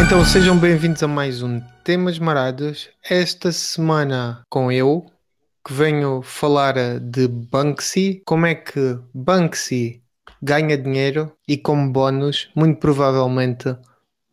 Então sejam bem-vindos a mais um Temas Marados. Esta semana com eu, que venho falar de Banksy, como é que Banksy ganha dinheiro e como bónus, muito provavelmente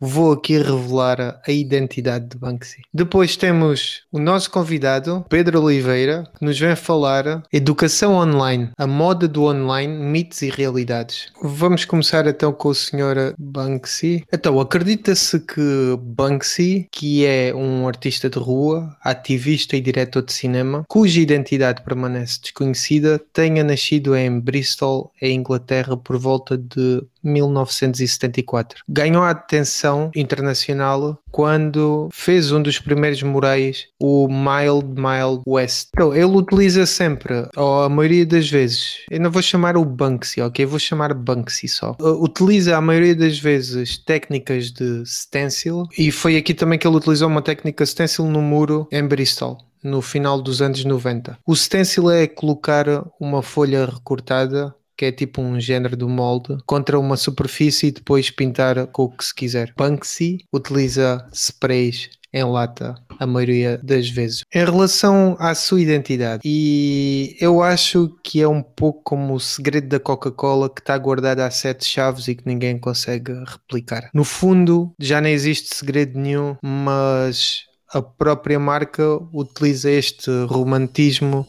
vou aqui revelar a identidade de Banksy. Depois temos o nosso convidado, Pedro Oliveira, que nos vem falar educação online, a moda do online, mitos e realidades. Vamos começar então com o senhor Banksy. Então, acredita-se que Banksy, que é um artista de rua, ativista e diretor de cinema, cuja identidade permanece desconhecida, tenha nascido em Bristol, em Inglaterra, por volta de 1974. Ganhou a atenção internacional quando fez um dos primeiros murais, o Mild Mild West. Então, ele utiliza sempre, ou a maioria das vezes, eu não vou chamar o Banksy, ok? Vou chamar Banksy só. Uh, utiliza a maioria das vezes técnicas de stencil e foi aqui também que ele utilizou uma técnica stencil no muro em Bristol no final dos anos 90. O stencil é colocar uma folha recortada que é tipo um género do molde, contra uma superfície e depois pintar com o que se quiser. Banksy utiliza sprays em lata a maioria das vezes. Em relação à sua identidade, e eu acho que é um pouco como o segredo da Coca-Cola que está guardado a sete chaves e que ninguém consegue replicar. No fundo, já não existe segredo nenhum, mas a própria marca utiliza este romantismo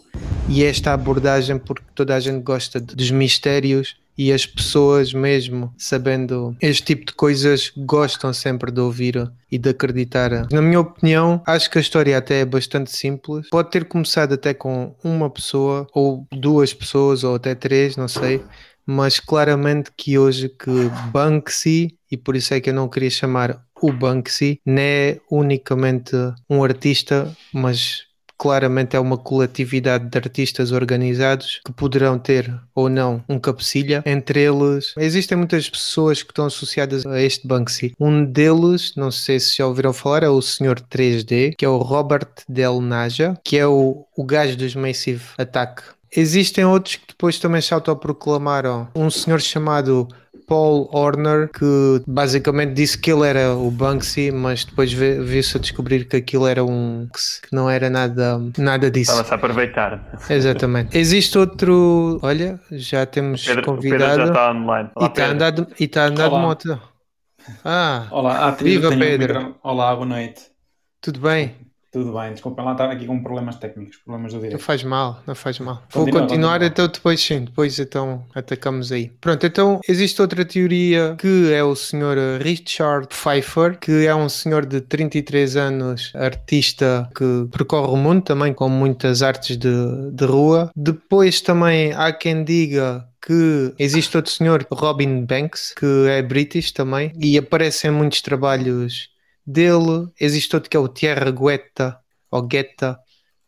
e esta abordagem porque toda a gente gosta dos mistérios e as pessoas mesmo sabendo este tipo de coisas gostam sempre de ouvir e de acreditar. Na minha opinião, acho que a história até é bastante simples. Pode ter começado até com uma pessoa ou duas pessoas ou até três, não sei, mas claramente que hoje que Banksy e por isso é que eu não queria chamar o Banksy, não é unicamente um artista, mas claramente é uma coletividade de artistas organizados que poderão ter ou não um cabecilha. Entre eles, existem muitas pessoas que estão associadas a este Banksy. Um deles, não sei se já ouviram falar, é o Senhor 3D, que é o Robert Del Naja, que é o, o gajo dos Massive Attack. Existem outros que depois também se autoproclamaram. Um senhor chamado Paul Horner, que basicamente disse que ele era o Banksy, mas depois viu-se a descobrir que aquilo era um. que não era nada, nada disso. Estava-se a aproveitar. Exatamente. Existe outro. Olha, já temos Pedro, convidado. O Pedro já está online. Olá, e está a andar, e está a andar de moto. Ah, Olá, ah, viva Pedro. Olá, boa noite. Tudo bem? Tudo bem, desculpa lá estar aqui com problemas técnicos, problemas do direito. Não faz mal, não faz mal. Vou continuar continua. então depois sim, depois então atacamos aí. Pronto, então existe outra teoria que é o senhor Richard Pfeiffer, que é um senhor de 33 anos, artista que percorre o mundo também com muitas artes de, de rua. Depois também há quem diga que existe outro senhor, Robin Banks, que é british também, e aparece em muitos trabalhos dele. Existe outro que é o Thierry Guetta, ou Guetta,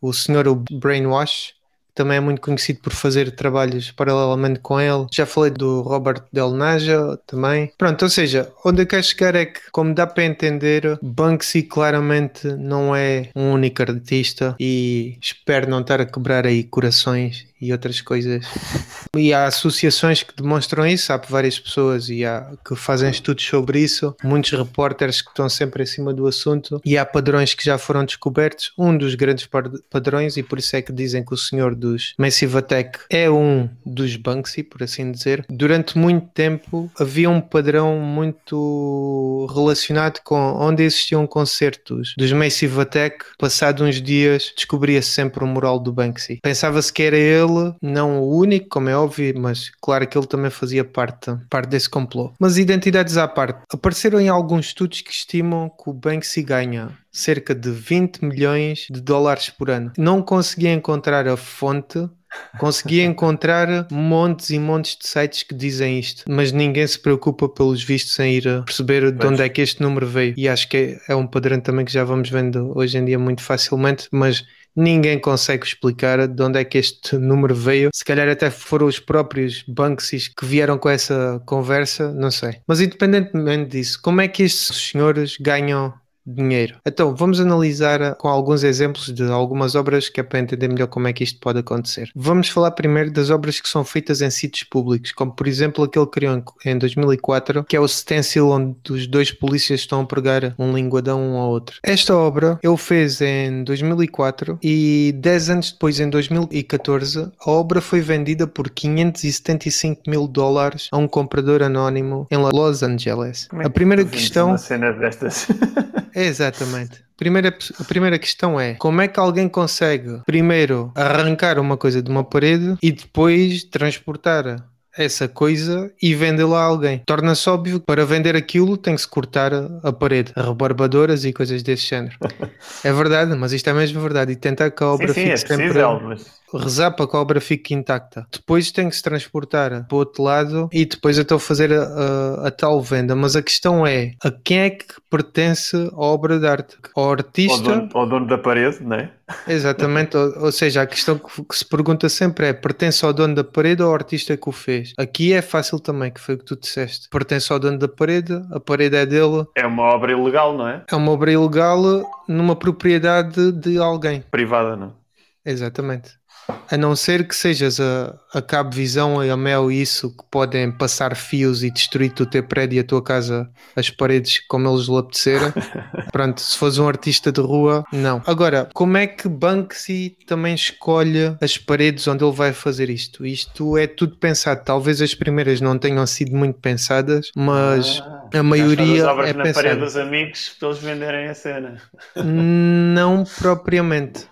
o senhor Brainwash, também é muito conhecido por fazer trabalhos paralelamente com ele. Já falei do Robert Del Naja também. Pronto, ou seja, onde eu quero chegar é que, como dá para entender, Banksy claramente não é um único artista e espero não estar a quebrar aí corações e outras coisas. E há associações que demonstram isso, há várias pessoas e há, que fazem estudos sobre isso, muitos repórteres que estão sempre acima do assunto e há padrões que já foram descobertos. Um dos grandes padrões, e por isso é que dizem que o senhor dos Massive Attack é um dos Banksy, por assim dizer. Durante muito tempo havia um padrão muito relacionado com onde existiam concertos dos Massive Attack, passado uns dias descobria-se sempre o mural do Banksy. Pensava-se que era ele ele, não o único, como é óbvio, mas claro que ele também fazia parte, parte desse complô. Mas identidades à parte, apareceram em alguns estudos que estimam que o Banksy ganha cerca de 20 milhões de dólares por ano. Não consegui encontrar a fonte, consegui encontrar montes e montes de sites que dizem isto, mas ninguém se preocupa pelos vistos em ir perceber de onde é que este número veio. E acho que é, é um padrão também que já vamos vendo hoje em dia muito facilmente, mas ninguém consegue explicar de onde é que este número veio. Se calhar até foram os próprios Banksys que vieram com essa conversa, não sei. Mas independentemente disso, como é que estes senhores ganham dinheiro. Então, vamos analisar uh, com alguns exemplos de algumas obras que é para entender melhor como é que isto pode acontecer. Vamos falar primeiro das obras que são feitas em sítios públicos, como por exemplo aquele que criou em 2004, que é o stencil onde os dois polícias estão a pregar um linguadão um ao outro. Esta obra ele fez em 2004 e 10 anos depois, em 2014, a obra foi vendida por 575 mil dólares a um comprador anónimo em Los Angeles. É a primeira questão Uma cena destas. exatamente. Primeira, a primeira questão é como é que alguém consegue primeiro arrancar uma coisa de uma parede e depois transportar essa coisa e vendê-la a alguém. Torna-se óbvio que para vender aquilo tem que se cortar a parede, rebarbadoras e coisas desse género. é verdade, mas isto é mesmo verdade. E tentar que a obra sim, sim, fique é sempre possível, mas rezar para que a obra fique intacta. Depois tem que se transportar para o outro lado e depois então fazer a, a, a tal venda. Mas a questão é a quem é que pertence a obra de arte? Ao ao artista? dono, ao dono da parede, não é? Exatamente, ou, ou seja, a questão que, que se pergunta sempre é: pertence ao dono da parede ou ao artista que o fez? Aqui é fácil também, que foi o que tu disseste. Pertence ao dono da parede, a parede é dele, É uma obra ilegal, não é? é uma obra ilegal numa propriedade de alguém. Privada, não. Exatamente. A não ser que sejas a, a Cabo Visão e a Mel e isso que podem passar fios e destruir o teu prédio e a tua casa, as paredes como eles lhe apetecerem. Pronto, se fores um artista de rua, não. Agora, como é que Banksy também escolhe as paredes onde ele vai fazer isto? Isto é tudo pensado. Talvez as primeiras não tenham sido muito pensadas, mas a maioria As obras é na parede pensada. dos amigos para eles venderem a cena. Não propriamente.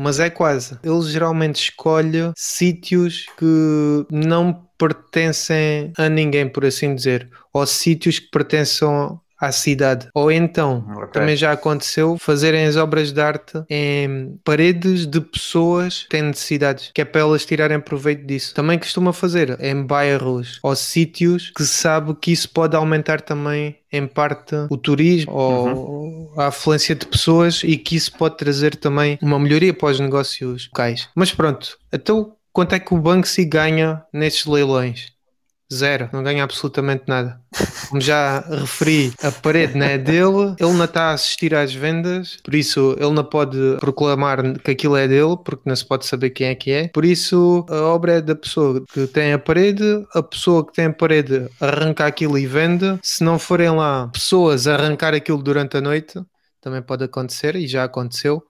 Mas é quase. Ele geralmente escolhe sítios que não pertencem a ninguém, por assim dizer, ou sítios que pertençam à cidade. Ou então, Ok. também já aconteceu, fazerem as obras de arte em paredes de pessoas que têm necessidades, que é para elas tirarem proveito disso. Também costuma fazer em bairros ou sítios que se sabe que isso pode aumentar também em parte o turismo ou a afluência de pessoas e que isso pode trazer também uma melhoria para os negócios locais. Mas pronto, então quanto é que o Banksy ganha nestes leilões? Zero, não ganha absolutamente nada. Como já referi, a parede não é dele, ele não está a assistir às vendas, por isso ele não pode proclamar que aquilo é dele, porque não se pode saber quem é que é. Por isso a obra é da pessoa que tem a parede, a pessoa que tem a parede arranca aquilo e vende. Se não forem lá pessoas a arrancar aquilo durante a noite, também pode acontecer e já aconteceu.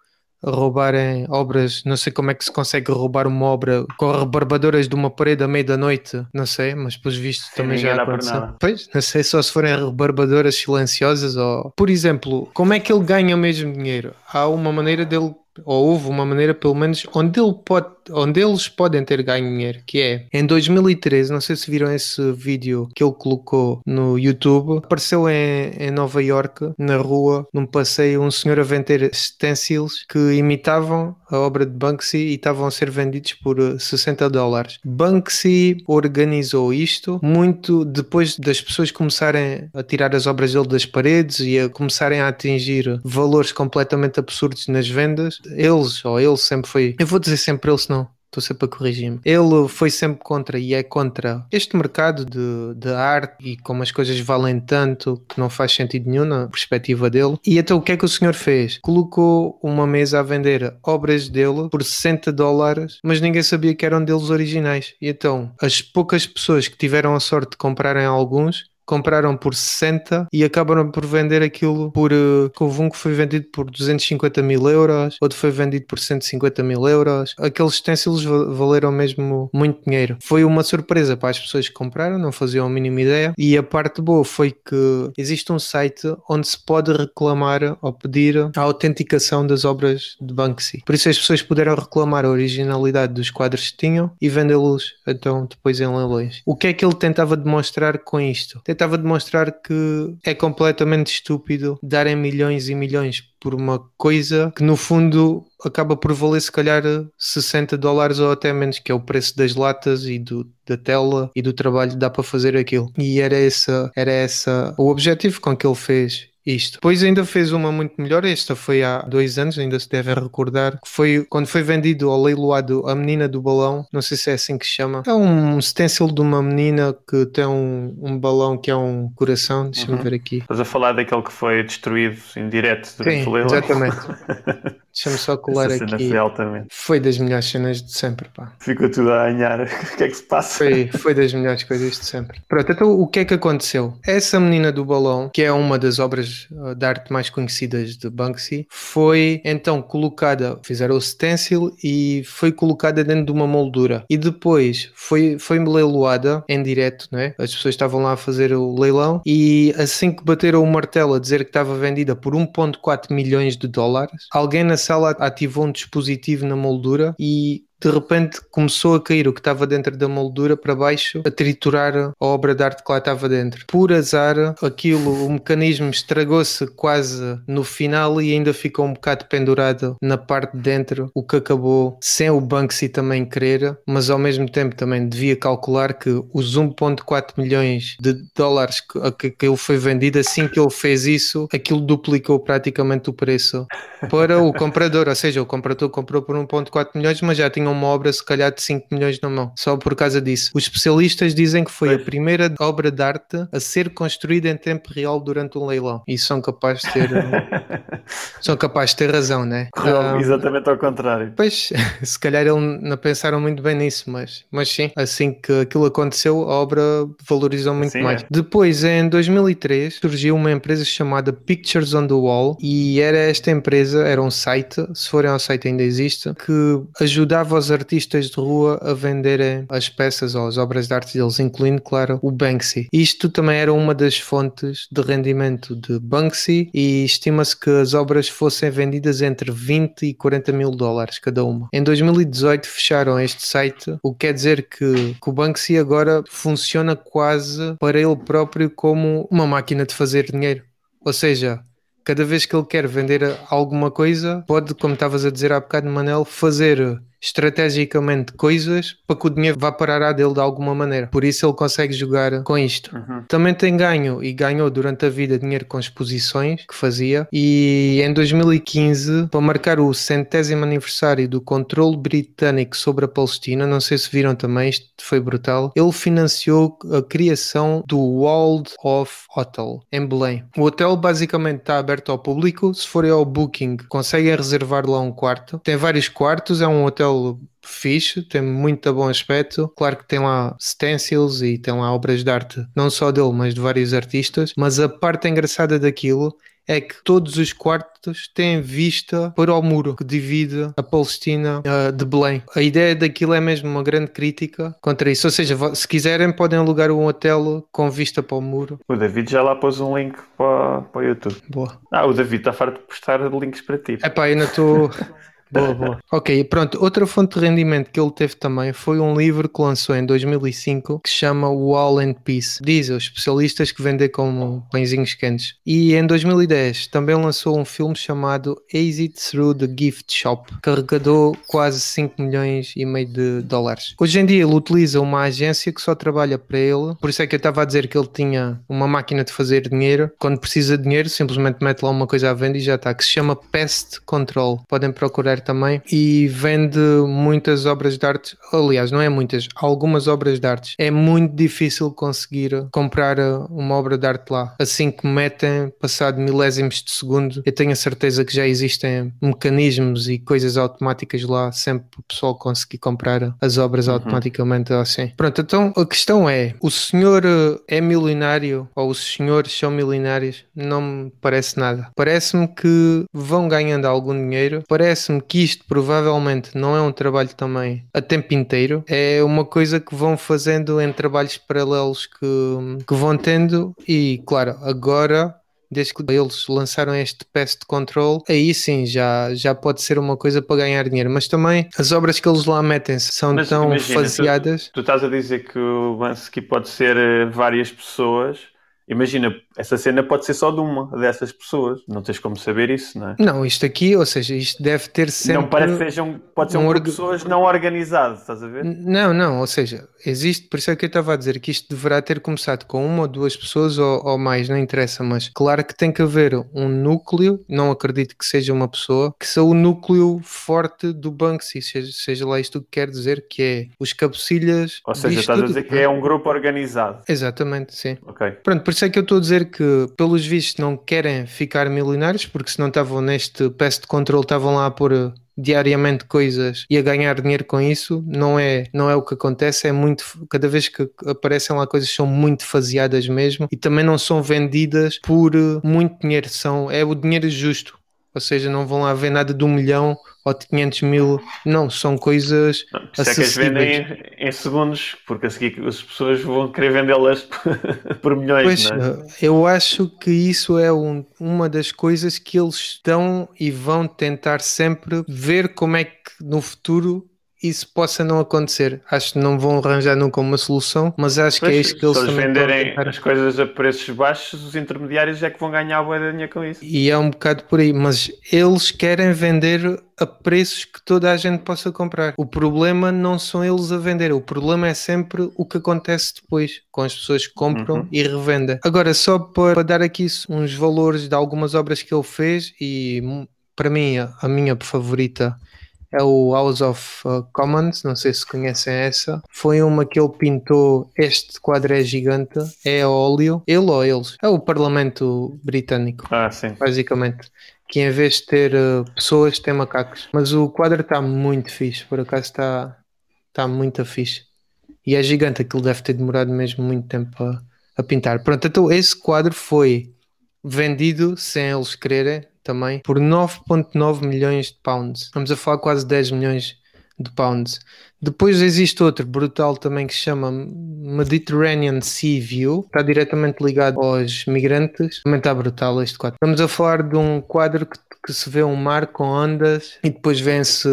Roubarem obras, não sei como é que se consegue roubar uma obra com rebarbadoras de uma parede à meia da noite, não sei, mas pelos vistos também já aconteceu. Pois, não sei só se forem rebarbadoras silenciosas ou. Por exemplo, como é que ele ganha o mesmo dinheiro? Há uma maneira dele, ou houve uma maneira pelo menos, onde, ele pode, onde eles podem ter ganho dinheiro, que é em 2013, não sei se viram esse vídeo que ele colocou no YouTube, apareceu em, em Nova York, na rua, num passeio, um senhor a vender stencils que imitavam a obra de Banksy e estavam a ser vendidos por eh, 60 dólares. Banksy organizou isto muito depois das pessoas começarem a tirar as obras dele das paredes e a começarem a atingir valores completamente absurdos nas vendas. Eles, ou ele sempre foi, eu vou dizer sempre ele, senão Estou sempre a corrigir-me. Ele foi sempre contra e é contra este mercado de, de arte e como as coisas valem tanto que não faz sentido nenhum na perspectiva dele. E então o que é que o senhor fez? Colocou uma mesa a vender obras dele por 60 dólares, mas ninguém sabia que eram deles originais. E então as poucas pessoas que tiveram a sorte de comprarem alguns compraram por 60 e acabaram por vender aquilo por. Uh, houve um que foi vendido por 250 mil euros, outro foi vendido por 150 mil euros. Aqueles utensílios va- valeram mesmo muito dinheiro. Foi uma surpresa para as pessoas que compraram, não faziam a mínima ideia. E a parte boa foi que existe um site onde se pode reclamar ou pedir a autenticação das obras de Banksy. Por isso as pessoas puderam reclamar a originalidade dos quadros que tinham e vendê-los então depois em leilões. O que é que ele tentava demonstrar com isto? Tentava demonstrar que é completamente estúpido darem milhões e milhões por uma coisa que no fundo acaba por valer se calhar 60 dólares ou até menos, que é o preço das latas e do, da tela e do trabalho que dá para fazer aquilo. E era essa, era essa o objetivo com que ele fez isto. Depois ainda fez uma muito melhor, esta foi há dois anos, ainda se deve recordar, que foi quando foi vendido ao leiloado A Menina do Balão, não sei se é assim que se chama. É um stencil de uma menina que tem um, um balão que é um coração, deixa-me Uhum. ver aqui. Estás a falar daquele que foi destruído em direto durante Sim, o leilão? exatamente. Deixa-me só colar Essa aqui. foi. Foi das melhores cenas de sempre, pá. Ficou tudo a anhar. O que é que se passa? Foi, foi das melhores coisas de sempre. Pronto, então o que é que aconteceu? Essa menina do balão, que é uma das obras uh, de arte mais conhecidas de Banksy, foi então colocada, fizeram o stencil e foi colocada dentro de uma moldura. E depois foi, foi leiloada em direto, não é? As pessoas estavam lá a fazer o leilão e assim que bateram o martelo a dizer que estava vendida por 1.4 milhões de dólares, alguém na sala ativou um dispositivo na moldura e de repente começou a cair o que estava dentro da moldura para baixo, a triturar a obra de arte que lá estava dentro. Por azar, aquilo, o mecanismo estragou-se quase no final e ainda ficou um bocado pendurado na parte de dentro, o que acabou sem o Banksy também querer, mas ao mesmo tempo também devia calcular que os 1.4 milhões de dólares que, que, que ele foi vendido, assim que ele fez isso, aquilo duplicou praticamente o preço para o comprador, ou seja, o comprador comprou por 1.4 milhões, mas já tinha uma obra se calhar de 5 milhões na mão, só por causa disso. Os especialistas dizem que foi a Pois. primeira obra de arte a ser construída em tempo real durante um leilão e são capazes de ter, são capazes de ter razão, né? Correu Ah, exatamente ao contrário. Pois, se calhar ele não pensaram muito bem nisso, mas, mas sim, assim que aquilo aconteceu, a obra valorizou muito Sim, mais. é. Depois, em 2003, surgiu uma empresa chamada Pictures on the Wall e era esta empresa, era um site, se forem ao site ainda existe, que ajudava os artistas de rua a venderem as peças ou as obras de arte deles, incluindo, claro, o Banksy. Isto também era uma das fontes de rendimento de Banksy e estima-se que as obras fossem vendidas entre 20 e 40 mil dólares cada uma. Em 2018 fecharam este site, o que quer dizer que, que o Banksy agora funciona quase para ele próprio como uma máquina de fazer dinheiro. Ou seja, cada vez que ele quer vender alguma coisa, pode, como estavas a dizer há bocado, Manel, fazer estrategicamente coisas para que o dinheiro vá parar à dele de alguma maneira. Por isso ele consegue jogar com isto. Uhum. Também tem ganho e ganhou durante a vida dinheiro com exposições que fazia e em 2015, para marcar o centésimo aniversário do controle britânico sobre a Palestina, não sei se viram também, isto foi brutal, ele financiou a criação do World of Hotel em Belém. O hotel basicamente está aberto ao público, se forem ao Booking conseguem reservar lá um quarto, tem vários quartos, é um hotel fixe, tem muito bom aspecto. Claro que tem lá stencils e tem lá obras de arte, não só dele, mas de vários artistas. Mas a parte engraçada daquilo é que todos os quartos têm vista para o muro que divide a Palestina ah, de Belém. A ideia daquilo é mesmo uma grande crítica contra isso. Ou seja, se quiserem, podem alugar um hotel com vista para o muro. O David já lá pôs um link para, para o YouTube. Boa. Ah, o David está farto de postar links para ti. Epá, ainda estou. Boa, boa. Ok, pronto. Outra fonte de rendimento que ele teve também foi um livro que lançou em 2005 que se chama Wall and Peace. Diz aos especialistas que vendem como pãezinhos quentes. E em 2010 também lançou um filme chamado Exit Through the Gift Shop, que arrecadou quase 5 milhões e meio de dólares. Hoje em dia ele utiliza uma agência que só trabalha para ele, por isso é que eu estava a dizer que ele tinha uma máquina de fazer dinheiro. Quando precisa de dinheiro, simplesmente mete lá uma coisa à venda e já está, que se chama Pest Control. Podem procurar também. E vende muitas obras de arte. Aliás, não é muitas, algumas obras de arte. É muito difícil conseguir comprar uh, uma obra de arte lá. Assim que metem, passado milésimos de segundo, eu tenho a certeza que já existem mecanismos e coisas automáticas lá, sempre para o pessoal conseguir comprar as obras Uhum. automaticamente assim. Pronto, então a questão é: o senhor uh, é milionário ou os senhores são milionários? Não me parece nada. Parece-me que vão ganhando algum dinheiro. Parece-me que isto provavelmente não é um trabalho também a tempo inteiro. É uma coisa que vão fazendo em trabalhos paralelos que, que vão tendo. E claro, agora desde que eles lançaram este Pest Control, aí sim já, já pode ser uma coisa para ganhar dinheiro. Mas também as obras que eles lá metem são Mas tão imagina, tu- faseadas. Tu estás a dizer que o Bansky pode ser eh, várias pessoas imagina, essa cena pode ser só de uma dessas pessoas. Não tens como saber isso, não é? Não, isto aqui, ou seja, isto deve ter sempre. Não parece que sejam, pode ser um grupo orga- de pessoas não organizado, estás a ver? Não, não, ou seja, existe, por isso é que eu estava a dizer que isto deverá ter começado com uma ou duas pessoas ou, ou mais, não interessa, mas claro que tem que haver um núcleo, não acredito que seja uma pessoa, que seja o núcleo forte do Banksy, seja, seja lá isto que quer dizer, que é os cabecilhas. Ou seja, estás a tudo, dizer que é um grupo organizado. Exatamente, sim. Ok. Pronto, por isso é que eu estou a dizer que, pelos vistos, não querem ficar milionários, porque se não estavam neste pest control, estavam lá a pôr eh, diariamente coisas e a ganhar dinheiro com isso, não é, não é o que acontece, é muito, cada vez que aparecem lá coisas são muito faseadas mesmo e também não são vendidas por eh, muito dinheiro, são, é o dinheiro justo. Ou seja, não vão lá ver nada de um milhão ou de 500 mil. Não, são coisas Não, isso é que as vendem em, em segundos, porque a seguir as pessoas vão querer vendê-las por milhões, Pois, não é? eu acho que isso é um- uma das coisas que eles estão e vão tentar sempre ver como é que no futuro isso possa não acontecer. Acho que não vão arranjar nunca uma solução, mas acho que é Pois, isso que eles também a venderem as coisas a preços baixos, os intermediários é que vão ganhar boa dinheiro com isso. E é um bocado por aí, mas eles querem vender a preços que toda a gente possa comprar. O problema não são eles a vender, o problema é sempre o que acontece depois, com as pessoas que compram Uhum. e revendem. Agora, só para, dar aqui uns valores de algumas obras que ele fez, e hum, para mim, a, a minha favorita é o House of uh, Commons, não sei se conhecem essa. Foi uma que ele pintou. Este quadro é gigante, é a óleo. Ele ou eles? É o Parlamento Britânico Ah, sim. basicamente. Que em vez de ter uh, pessoas, tem macacos. Mas o quadro está muito fixe, por acaso está tá muito fixe. E é gigante, aquilo deve ter demorado mesmo muito tempo a, a pintar. Pronto, então esse quadro foi vendido, sem eles quererem também, por 9.9 milhões de pounds. Estamos a falar quase 10 milhões de pounds. Depois existe outro brutal também que se chama Mediterranean Sea View, está diretamente ligado aos migrantes. Também está brutal este quadro. Estamos a falar de um quadro que, que se vê um mar com ondas e depois vê-se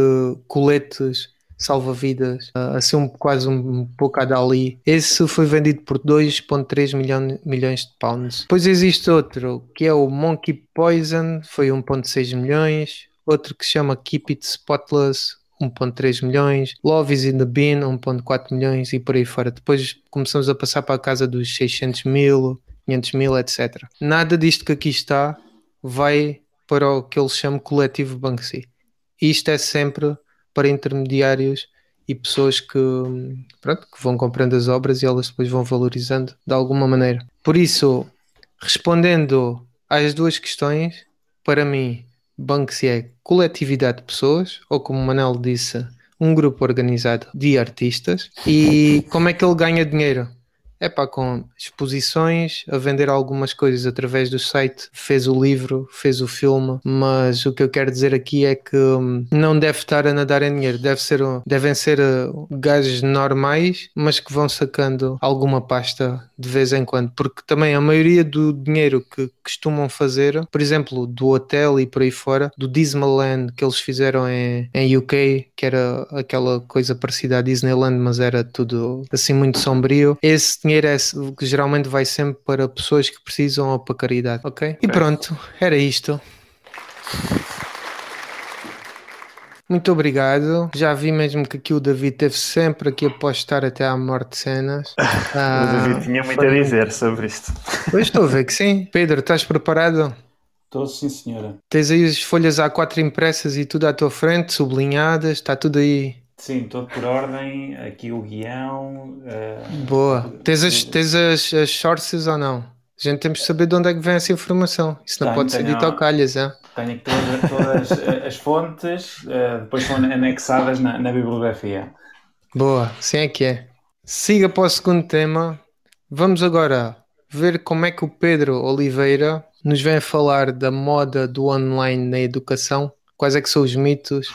coletes salva-vidas, ah, assim um, quase um, pouco a dali. Esse foi vendido por 2.3 milhão, milhões de pounds. Depois existe outro que é o Monkey Poison, foi 1.6 milhões. Outro que se chama Keep It Spotless, 1.3 milhões, Love is in the Bin, 1.4 milhões e por aí fora. Depois começamos a passar para a casa dos 600 mil, 500 mil, etc. Nada disto que aqui está vai para o que eles chamam coletivo Banksy. Isto é sempre para intermediários e pessoas que, pronto, que vão comprando as obras e elas depois vão valorizando de alguma maneira. Por isso, respondendo às duas questões, para mim, Banksy é coletividade de pessoas, ou como Manel disse, um grupo organizado de artistas. E como é que ele ganha dinheiro? É pá, com exposições, a vender algumas coisas através do site, fez o livro, fez o filme, mas o que eu quero dizer aqui é que hum, não deve estar a nadar em dinheiro, deve ser, devem ser uh, gajos normais, mas que vão sacando alguma pasta de vez em quando, porque também a maioria do dinheiro que costumam fazer, por exemplo, do hotel e por aí fora, do Disneyland que eles fizeram em, em UK, que era aquela coisa parecida à Disneyland, mas era tudo assim muito sombrio. Esse dinheiro é, que geralmente vai sempre para pessoas que precisam ou para caridade, ok? E Ok. pronto, era isto. Muito obrigado. Já vi mesmo que aqui o David teve sempre aqui a postar até à morte de cenas. O Ah, David tinha muito foi a dizer sobre isto. Pois estou a ver que sim. Pedro, estás preparado? Estou sim, senhora. Tens aí as folhas A4 impressas e tudo à tua frente, sublinhadas, está tudo aí. Sim, todo por ordem. Aqui o guião. eh, Boa. Tens as, tens as, as sources ou não? A gente temos de saber de onde é que vem essa informação. Isso não Tenho, pode ser tenho. dito ao calhas, é? Tenho todas, todas as fontes, eh, depois são anexadas na, na bibliografia. Boa, sim é que é. Siga para o segundo tema. Vamos agora ver como é que o Pedro Oliveira nos vem falar da moda do online na educação, quais é que são os mitos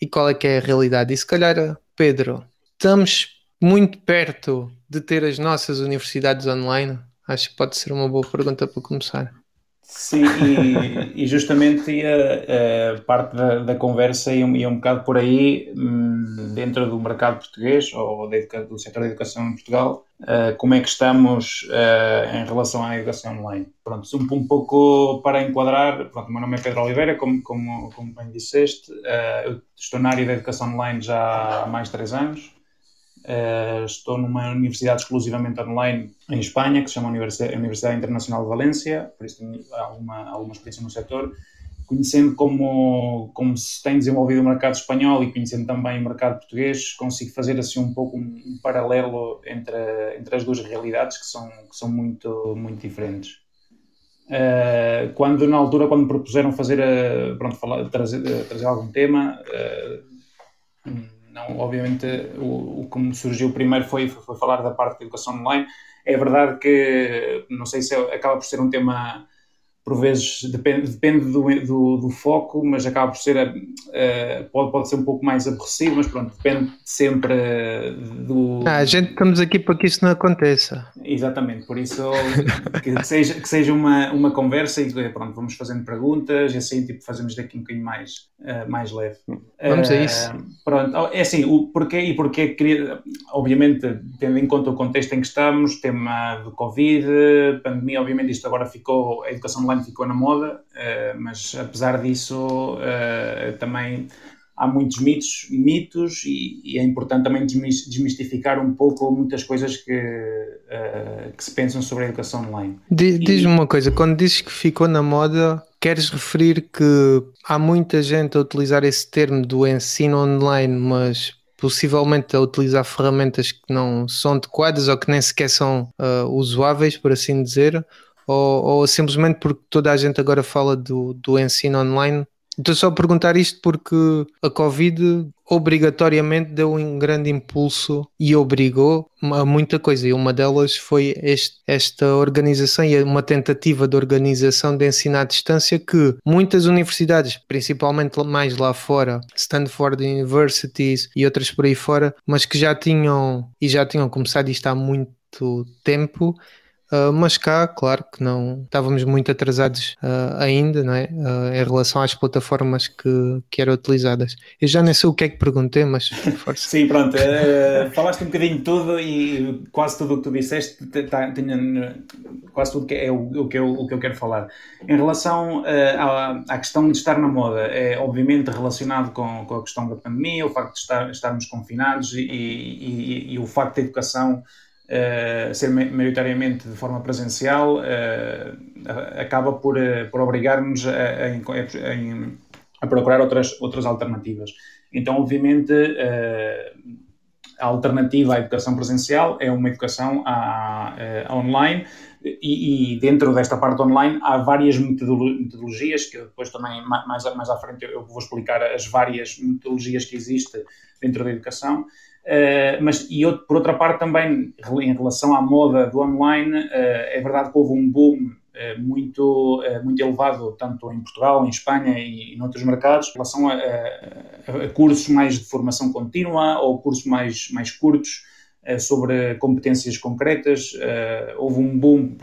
e qual é que é a realidade. E se calhar, Pedro, estamos muito perto de ter as nossas universidades online? Acho que pode ser uma boa pergunta para começar. Sim, e, e justamente ia, a parte da, da conversa ia, ia, um bocado por aí, hum, dentro do mercado português ou do setor da educação em Portugal, uh, como é que estamos uh, em relação à educação online. Pronto, um, um, pouco para enquadrar, pronto, o meu nome é Pedro Oliveira, como, como, como bem disseste, eu estou na área da educação online já há mais de três anos, Uh, estou numa universidade exclusivamente online em Espanha, que se chama Universidade, Universidade Internacional de Valência, por isso tenho alguma, alguma experiência no setor. Conhecendo como, como se tem desenvolvido o mercado espanhol e conhecendo também o mercado português, consigo fazer assim um pouco um, paralelo entre, entre as duas realidades que são, que são muito, muito diferentes. Uh, quando na altura, quando me propuseram fazer, uh, pronto, falar, trazer, trazer algum tema, não, obviamente, o, o que me surgiu primeiro foi, foi, falar da parte da educação online. É verdade que, não sei se é, acaba por ser um tema por vezes depende, depende do, do, do, foco, mas acaba por ser, uh, pode, pode ser um pouco mais aborrecido, mas pronto, depende sempre do... Ah, a gente estamos aqui para que isso não aconteça. Exatamente, por isso que seja, que seja uma, uma conversa e pronto, vamos fazendo perguntas e assim tipo, fazemos daqui um bocadinho mais, uh, mais leve. Vamos a isso. Pronto, é assim, o porquê e porquê queria, obviamente, tendo em conta o contexto em que estamos, tema do Covid, pandemia, obviamente isto agora ficou, a educação online ficou na moda, uh, mas apesar disso uh, também há muitos mitos, mitos e, e, é importante também desmistificar um pouco muitas coisas que, uh, que se pensam sobre a educação online. Diz-me uma coisa, quando dizes que ficou na moda, queres referir que há muita gente a utilizar esse termo do ensino online, mas possivelmente a utilizar ferramentas que não são adequadas ou que nem sequer são uh, usuáveis, por assim dizer, ou, ou, simplesmente porque toda a gente agora fala do, do ensino online? Estou só a perguntar isto porque a Covid obrigatoriamente deu um grande impulso e obrigou a muita coisa. E uma delas foi este, esta organização e uma tentativa de organização de ensino à distância que muitas universidades, principalmente mais lá fora, Stanford Universities e outras por aí fora, mas que já tinham e já tinham começado isto há muito tempo Uh, mas cá, claro que não estávamos muito atrasados uh, ainda, não é? Uh, em relação às plataformas que, que eram utilizadas. Eu já nem sei o que é que perguntei, mas força. Sim, pronto. Falaste um bocadinho de tudo e quase tudo o que tu disseste tá, tinha, quase tudo que é o, o, que eu, o que eu quero falar. Em relação à, à, questão de estar na moda, é obviamente relacionado com, com a questão da pandemia, o facto de estar, estarmos confinados e, e, e o facto da educação uh, ser maioritariamente de forma presencial, uh, acaba por, uh, por obrigar-nos a, a, a, procurar outras, outras alternativas. Então, obviamente, a alternativa à educação presencial é uma educação à, online e, e, dentro desta parte online há várias metodologias que depois também mais, mais à frente eu vou explicar as várias metodologias que existem dentro da educação Uh, mas, e por outra parte, também em relação à moda do online, uh, é verdade que houve um boom uh, muito, muito elevado, tanto em Portugal, em Espanha e em outros mercados, em relação a, a, a cursos mais de formação contínua ou cursos mais, mais curtos sobre competências concretas. houve um boom,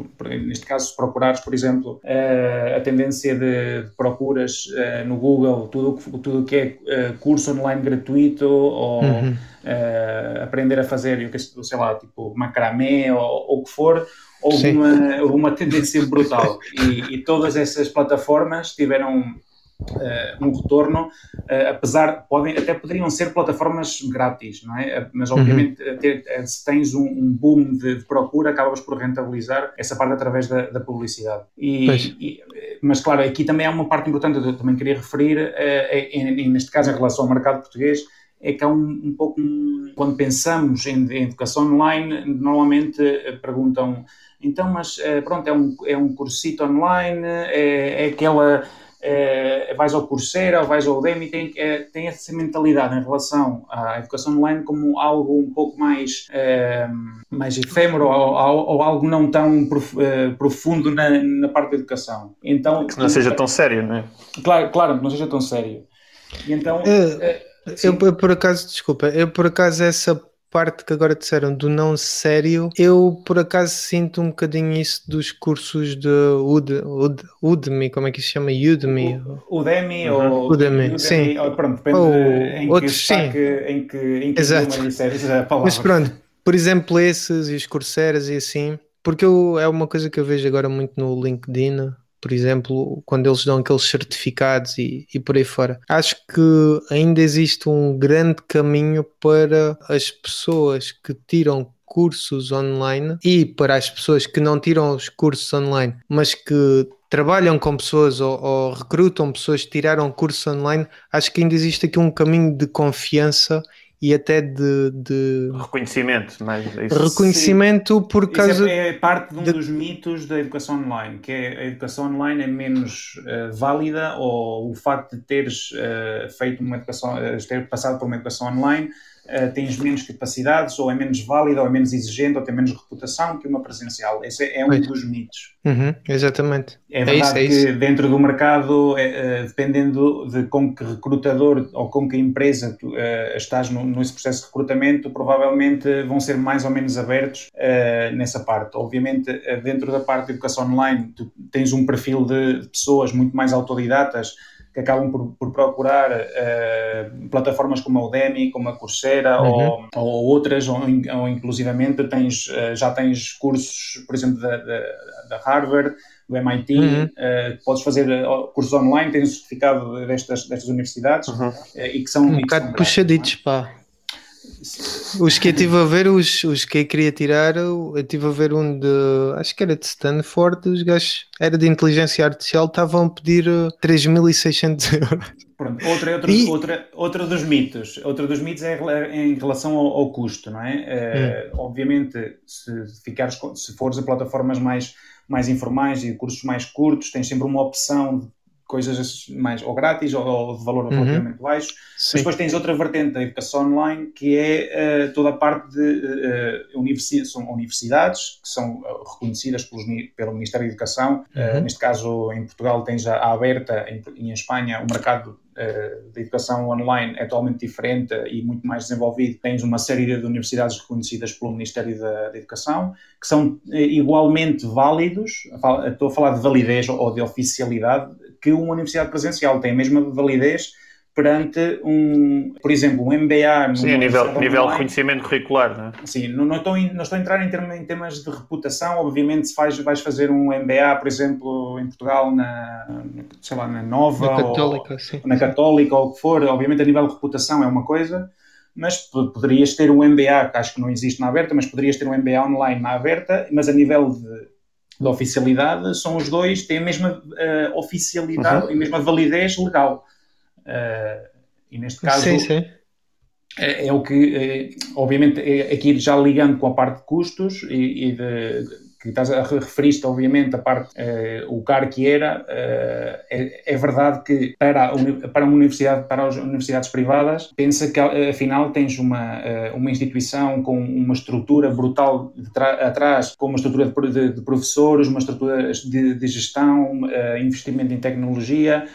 neste caso, se procurares, por exemplo, a tendência de, procuras no Google, tudo o tudo que é curso online gratuito ou. Uhum uh, aprender a fazer, sei lá, tipo macramé ou o que for, houve uma, uma tendência brutal. E, e, todas essas plataformas tiveram um retorno, uh, apesar, podem, até poderiam ser plataformas grátis, não é? Mas uhum. obviamente uhum. ter, se tens um, um boom de, de, procura, acabas por rentabilizar essa parte através da, da publicidade. E, e, mas claro, aqui também há uma parte importante que eu também queria referir, é, é, neste caso em relação ao mercado português, é que há um, um pouco, um, quando pensamos em, em, educação online, normalmente eh, perguntam, então, mas eh, pronto, é um, é um cursito online, é, é aquela, é, vais ao Coursera, vais ao Udemy, tem, é, tem essa mentalidade em relação à educação online como algo um pouco mais, é, mais efêmero ou, ou, algo não tão profundo na, na parte da educação. Então, que não seja tão sério, não é? Claro, claro, que não seja tão sério. E então... Eu, eu, por acaso, desculpa, eu por acaso essa parte que agora disseram do não sério, eu por acaso sinto um bocadinho isso dos cursos de Ud, Ud, Udemy, como é que se chama? Udemy. Udemy uhum. ou Udemy, Udemy sim. Ou, pronto, depende ou, em, outros, que sim. em que em que Exato. a palavra. Mas pronto, por exemplo, esses e os Courseiras e assim, porque eu, é uma coisa que eu vejo agora muito no LinkedIn, por exemplo, quando eles dão aqueles certificados e, e por aí fora. Acho que ainda existe um grande caminho para as pessoas que tiram cursos online e para as pessoas que não tiram os cursos online, mas que trabalham com pessoas ou, ou recrutam pessoas que tiraram curso online, acho que ainda existe aqui um caminho de confiança e até de, de... reconhecimento, mas reconhecimento Sim. por causa é, é, parte de um de... dos mitos da educação online, que é a educação online é menos uh, válida ou o facto de teres uh, feito uma educação, uh, ter passado por uma educação online uh, tens menos capacidades, ou é menos válida, ou é menos exigente, ou tem menos reputação que uma presencial. Esse é, é um dos mitos. Uhum, exatamente. É verdade é isso, é que isso. dentro do mercado, é, uh, dependendo de com que recrutador ou com que empresa tu, estás no, nesse processo de recrutamento, provavelmente vão ser mais ou menos abertos nessa parte. Obviamente, dentro da parte de educação online, tu tens um perfil de pessoas muito mais autodidatas que acabam por, por procurar uh, plataformas como a Udemy, como a Coursera uhum. ou, ou, outras, ou, ou inclusivamente tens, uh, já tens cursos, por exemplo, da, da, da Harvard, do MIT, uhum. uh, podes fazer cursos online, tens o certificado destas, destas universidades uhum. e que são... Um bocado puxaditos, pá. Os que eu estive a ver, os, os que eu queria tirar, eu estive a ver um de, acho que era de Stanford, os gajos, era de inteligência artificial, estavam a pedir 3.600 eh, euros. Pronto, outra, outra, e... outra, outra dos mitos, outra dos mitos é em relação ao, ao custo, não é? Uh, Obviamente, se, ficares, se fores a plataformas mais, mais informais e cursos mais curtos, tens sempre uma opção de coisas mais ou grátis ou, ou de valor uhum. relativamente baixo. Mas depois tens outra vertente da educação online que é uh, toda a parte de uh, universi são universidades que são reconhecidas pelos, pelo Ministério da Educação. Uhum. Uh, neste caso, em Portugal, tens a, a aberta em, em Espanha o mercado da educação online é totalmente diferente e muito mais desenvolvido. Tens uma série de universidades reconhecidas pelo Ministério da, da Educação que são igualmente válidos. Estou a falar de validez ou de oficialidade que uma universidade presencial tem a mesma validez perante um, por exemplo, um MBA. Sim, a nível, nível de reconhecimento curricular, não é? Sim, não, não, estou, não estou a entrar em, termos, em temas de reputação, obviamente se faz, vais fazer um MBA, por exemplo, em Portugal, na, sei lá, na Nova, na Católica, ou, sim. na Católica ou o que for, obviamente a nível de reputação é uma coisa, mas poderias ter um MBA, que acho que não existe na aberta, mas poderias ter um MBA online na aberta, mas a nível de de oficialidade, são os dois, têm a mesma uh, oficialidade uhum. e a mesma validez legal. Uh, e neste caso. Sim, sim. É, é, o que, é, obviamente, é, aqui já ligando com a parte de custos e, e de, que estás a referir obviamente, a parte, uh, o caro que era, uh, é, é, verdade que para, a, para uma universidade, para as universidades privadas, pensa que afinal tens uma, uh, uma instituição com uma estrutura brutal atrás, com uma estrutura de, de, de, professores, uma estrutura de, de gestão, investimento em tecnologia,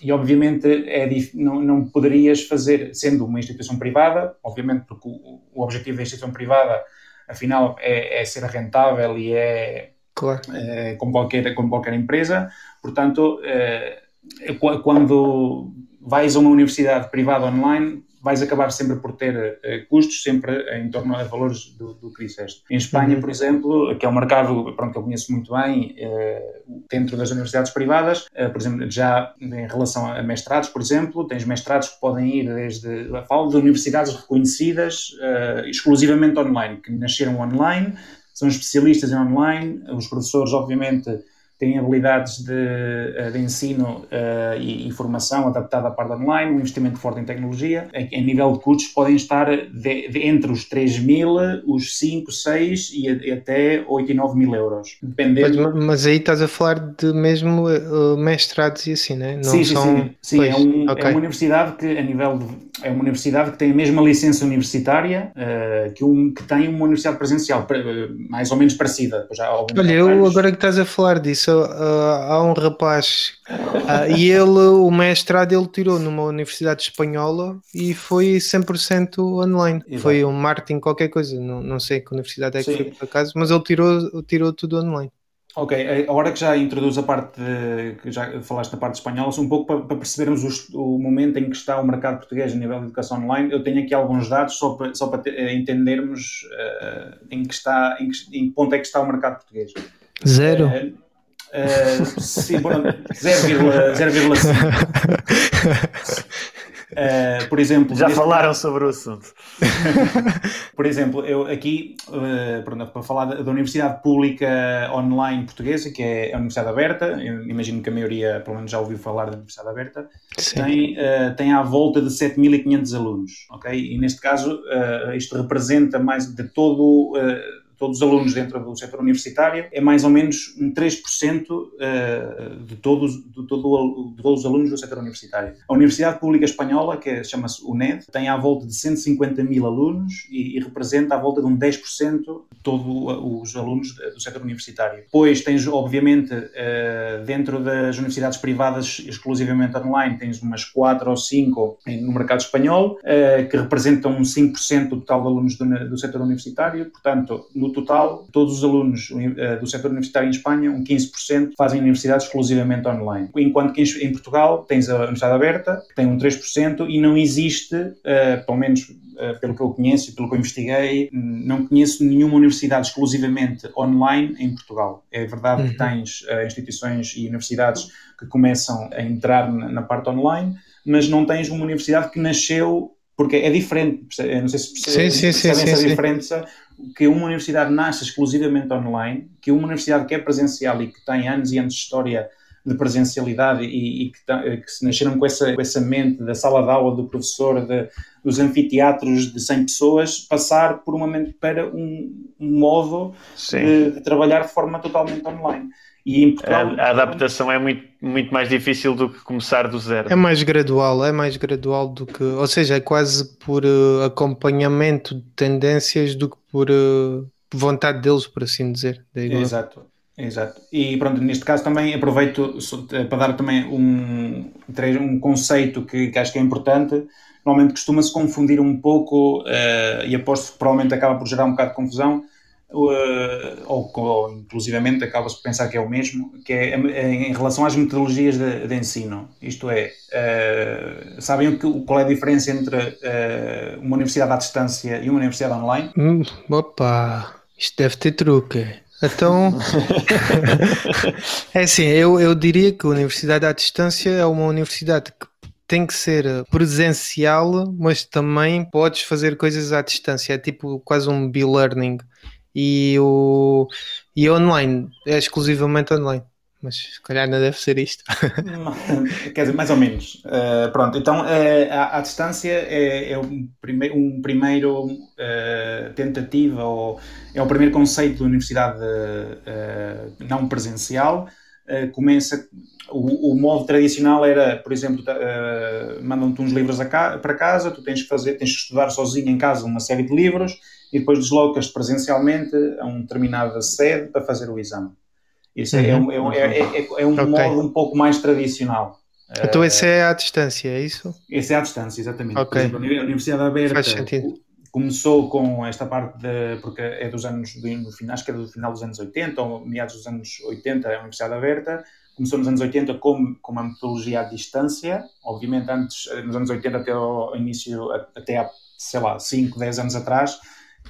e obviamente é, não, não poderias fazer, sendo uma instituição privada, obviamente porque o, o objetivo da instituição privada afinal é, é ser rentável e é, claro. é como, qualquer, como qualquer empresa. Portanto, é, quando vais a uma universidade privada online, vais acabar sempre por ter uh, custos, sempre em torno a valores do, do que disseste. Em Espanha, uhum. por exemplo, que é um mercado pronto, que eu conheço muito bem, uh, dentro das universidades privadas, uh, por exemplo, já em relação a mestrados, por exemplo, tens mestrados que podem ir desde, falo de universidades reconhecidas exclusivamente online, que nasceram online, são especialistas em online, os professores, obviamente, têm habilidades de, eh, de ensino uh, e, e, formação adaptada à parte online, um investimento forte em tecnologia. Em, em nível de custos podem estar de, de, entre os 3 mil, os 5, 6 e, e até 8 e 9 mil euros. Dependendo... Mas, mas aí estás a falar de mesmo uh, mestrados e assim, né? não Sim, sim, são... sim. sim é, um, okay. é, uma universidade que a nível de, é uma universidade que tem a mesma licença universitária uh, que, um, que tem uma universidade presencial, mais ou menos parecida. Olha, eu agora que estás a falar disso, uh, há um rapaz uh, e ele, o mestrado, ele tirou numa universidade espanhola e foi 100% online. Exato. Foi um marketing, qualquer coisa, não, não sei que universidade é que Sim. foi por acaso, mas ele tirou, tirou tudo online. Ok, agora que já introduz a parte, de, que já falaste na parte espanhola, um pouco para, para percebermos o, o, momento em que está o mercado português a nível de educação online, eu tenho aqui alguns dados só para, só para ter, eh, entendermos uh, em, que está, em, que, em que ponto é que está o mercado português. Zero? Uh, uh, sim, bueno, 0,5. Uh, por exemplo, já falaram caso, sobre o assunto. por exemplo, eu aqui, uh, pronto, para falar da, da, Universidade Pública Online Portuguesa, que é a Universidade Aberta, eu imagino que a maioria, pelo menos, já ouviu falar da Universidade Aberta, tem, uh, tem à volta de 7.500 alunos, ok? E neste caso, isto representa mais de todo todos os alunos dentro do setor universitário, é mais ou menos um 3% eh, de todos, de, todo, de todos os alunos do setor universitário. A Universidade Pública Espanhola, que chama-se UNED, tem à volta de 150 mil alunos e, e representa à volta de um 10% de todos os alunos do setor universitário. Depois tens, obviamente, eh, dentro das universidades privadas exclusivamente online, tens umas 4 ou 5 no mercado espanhol, eh, que representam um 5% do total de alunos do, do setor universitário. Portanto, no total, todos os alunos uh, do setor universitário em Espanha, um 15%, fazem universidade exclusivamente online. Enquanto que em, Portugal tens a Universidade Aberta, que tem um 3%, e não existe, uh, pelo menos uh, pelo que eu conheço e pelo que eu investiguei, não conheço nenhuma universidade exclusivamente online em Portugal. É verdade uhum. que tens instituições e universidades que começam a entrar na, na parte online, mas não tens uma universidade que nasceu porque é diferente, não sei se percebem, sim, sim, sim, sim, essa diferença, que uma universidade nasce exclusivamente online, que uma universidade que é presencial e que tem anos e anos de história de presencialidade e, e que, que, se nasceram com essa, com essa mente da sala de aula do professor, de, dos anfiteatros de 100 pessoas, passar por uma mente para um, um modo de, de, trabalhar de forma totalmente online. E em Portugal, a, a, adaptação é muito, muito mais difícil do que começar do zero. É mais gradual, é mais gradual do que, ou seja, é quase por uh, acompanhamento de tendências do que por uh, vontade deles, por assim dizer. Exato, exato. E pronto, neste caso também aproveito eh, para dar também um, um conceito que, que acho que é importante. Normalmente costuma-se confundir um pouco, uh, e aposto que provavelmente acaba por gerar um bocado de confusão, ou, ou inclusivamente acaba-se por pensar que é o mesmo, que é, em relação às metodologias de, de ensino. Isto é, uh, sabem que, qual é a diferença entre uh, uma universidade à distância e uma universidade online? Hum, opa, isto deve ter truque. Então, é assim, eu, eu diria que a universidade à distância é uma universidade que tem que ser presencial, mas também podes fazer coisas à distância. É tipo quase um be-learning e o e online é exclusivamente online. Mas se calhar não deve ser isto. Quer dizer, mais ou menos. Uh, pronto, então uh, à, à, distância é, é um, prime um primeiro uh, tentativa ou é o primeiro conceito de universidade não presencial. começa o, o, modo tradicional era, por exemplo, mandam-te uns livros cá, para casa, tu tens que fazer, tens que estudar sozinho em casa uma série de livros e depois deslocas-te presencialmente a uma determinada sede para fazer o exame. Isso é, uhum. é, um, é, é, é um okay. modo um pouco mais tradicional. Então esse é à distância, é isso? Esse é à distância, exatamente. Okay. Exemplo, a Universidade Aberta começou com esta parte de, porque é dos anos, do, final, acho que é do final dos anos 80 ou meados dos anos 80, é a Universidade Aberta, começou nos anos 80 com, com uma metodologia à distância, obviamente antes, nos anos 80 até ao início, até há, sei lá, 5, 10 anos atrás,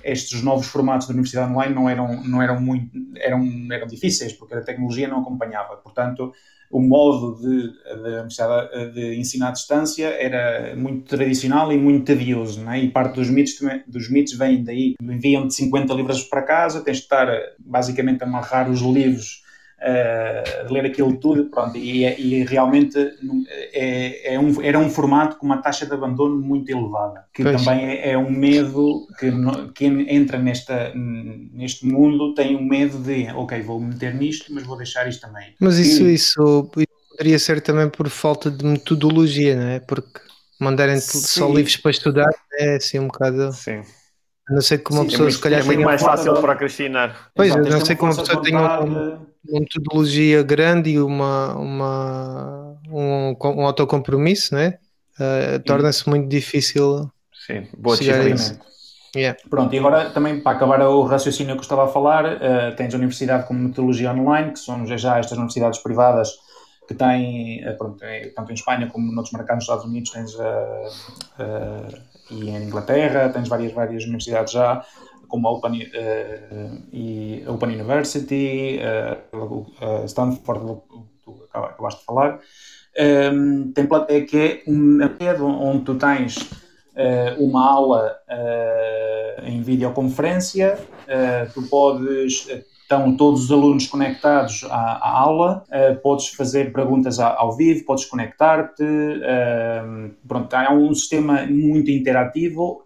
estes novos formatos da universidade online não eram, não eram muito, eram, eram difíceis, porque a tecnologia não acompanhava. Portanto, o modo de, de, de ensino à distância era muito tradicional e muito tedioso, é? e parte dos mitos, dos mitos vem daí. Enviam-te 50 livros para casa, tens de estar basicamente a amarrar os livros uh, ler aquilo tudo, pronto, e, e realmente é, é um, era um formato com uma taxa de abandono muito elevada, que pois. também é, é, um medo que quem entra nesta, neste mundo tem um medo de, ok, vou meter nisto, mas vou deixar isto também. Mas isso, e, isso, poderia ser também por falta de metodologia, não é? Porque mandarem só livros para estudar é assim um bocado. Sim. A não ser que uma Sim, pessoa, é muito, se calhar, é muito mais fácil procrastinar. Pois, a não ser que uma pessoa tenha um, uma metodologia grande e uma, uma, um, um autocompromisso, né? Uh, Torna-se muito difícil. Sim, boa disciplina. Yeah. Pronto, e agora também para acabar o raciocínio que eu estava a falar, uh, tens a universidade como metodologia online, que são já estas universidades privadas que têm, uh, pronto, é, tanto em Espanha como noutros mercados nos Estados Unidos, tens uh, e em Inglaterra, tens várias, várias universidades já, como a Open, e Open University, Stanford, tu acabaste de falar, um, tem, é que é uma rede onde tu tens uh, uma aula uh, em videoconferência, uh, tu podes, estão todos os alunos conectados à, à aula, podes fazer perguntas ao vivo, podes conectar-te, pronto, é um sistema muito interativo,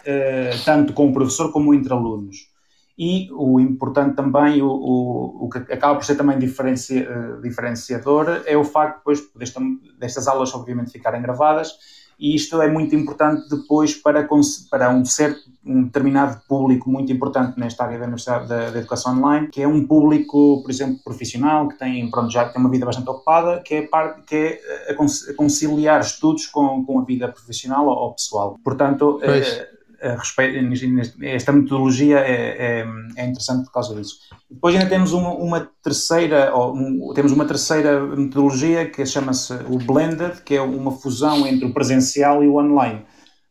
tanto com o professor como entre alunos. E o importante também, o, o, o que acaba por ser também diferencia, diferenciador, é o facto depois desta, destas aulas obviamente ficarem gravadas e isto é muito importante depois para, para um certo, um determinado público muito importante nesta área da da, da, Educação Online, que é um público, por exemplo, profissional, que tem, pronto, já tem uma vida bastante ocupada, que é, parte, que é a, a conciliar estudos com, com a vida profissional ou, ou pessoal. Portanto, esta metodologia é, é, é, interessante por causa disso. Depois ainda temos uma, uma terceira, um, temos uma terceira metodologia que chama-se o Blended, que é uma fusão entre o presencial e o online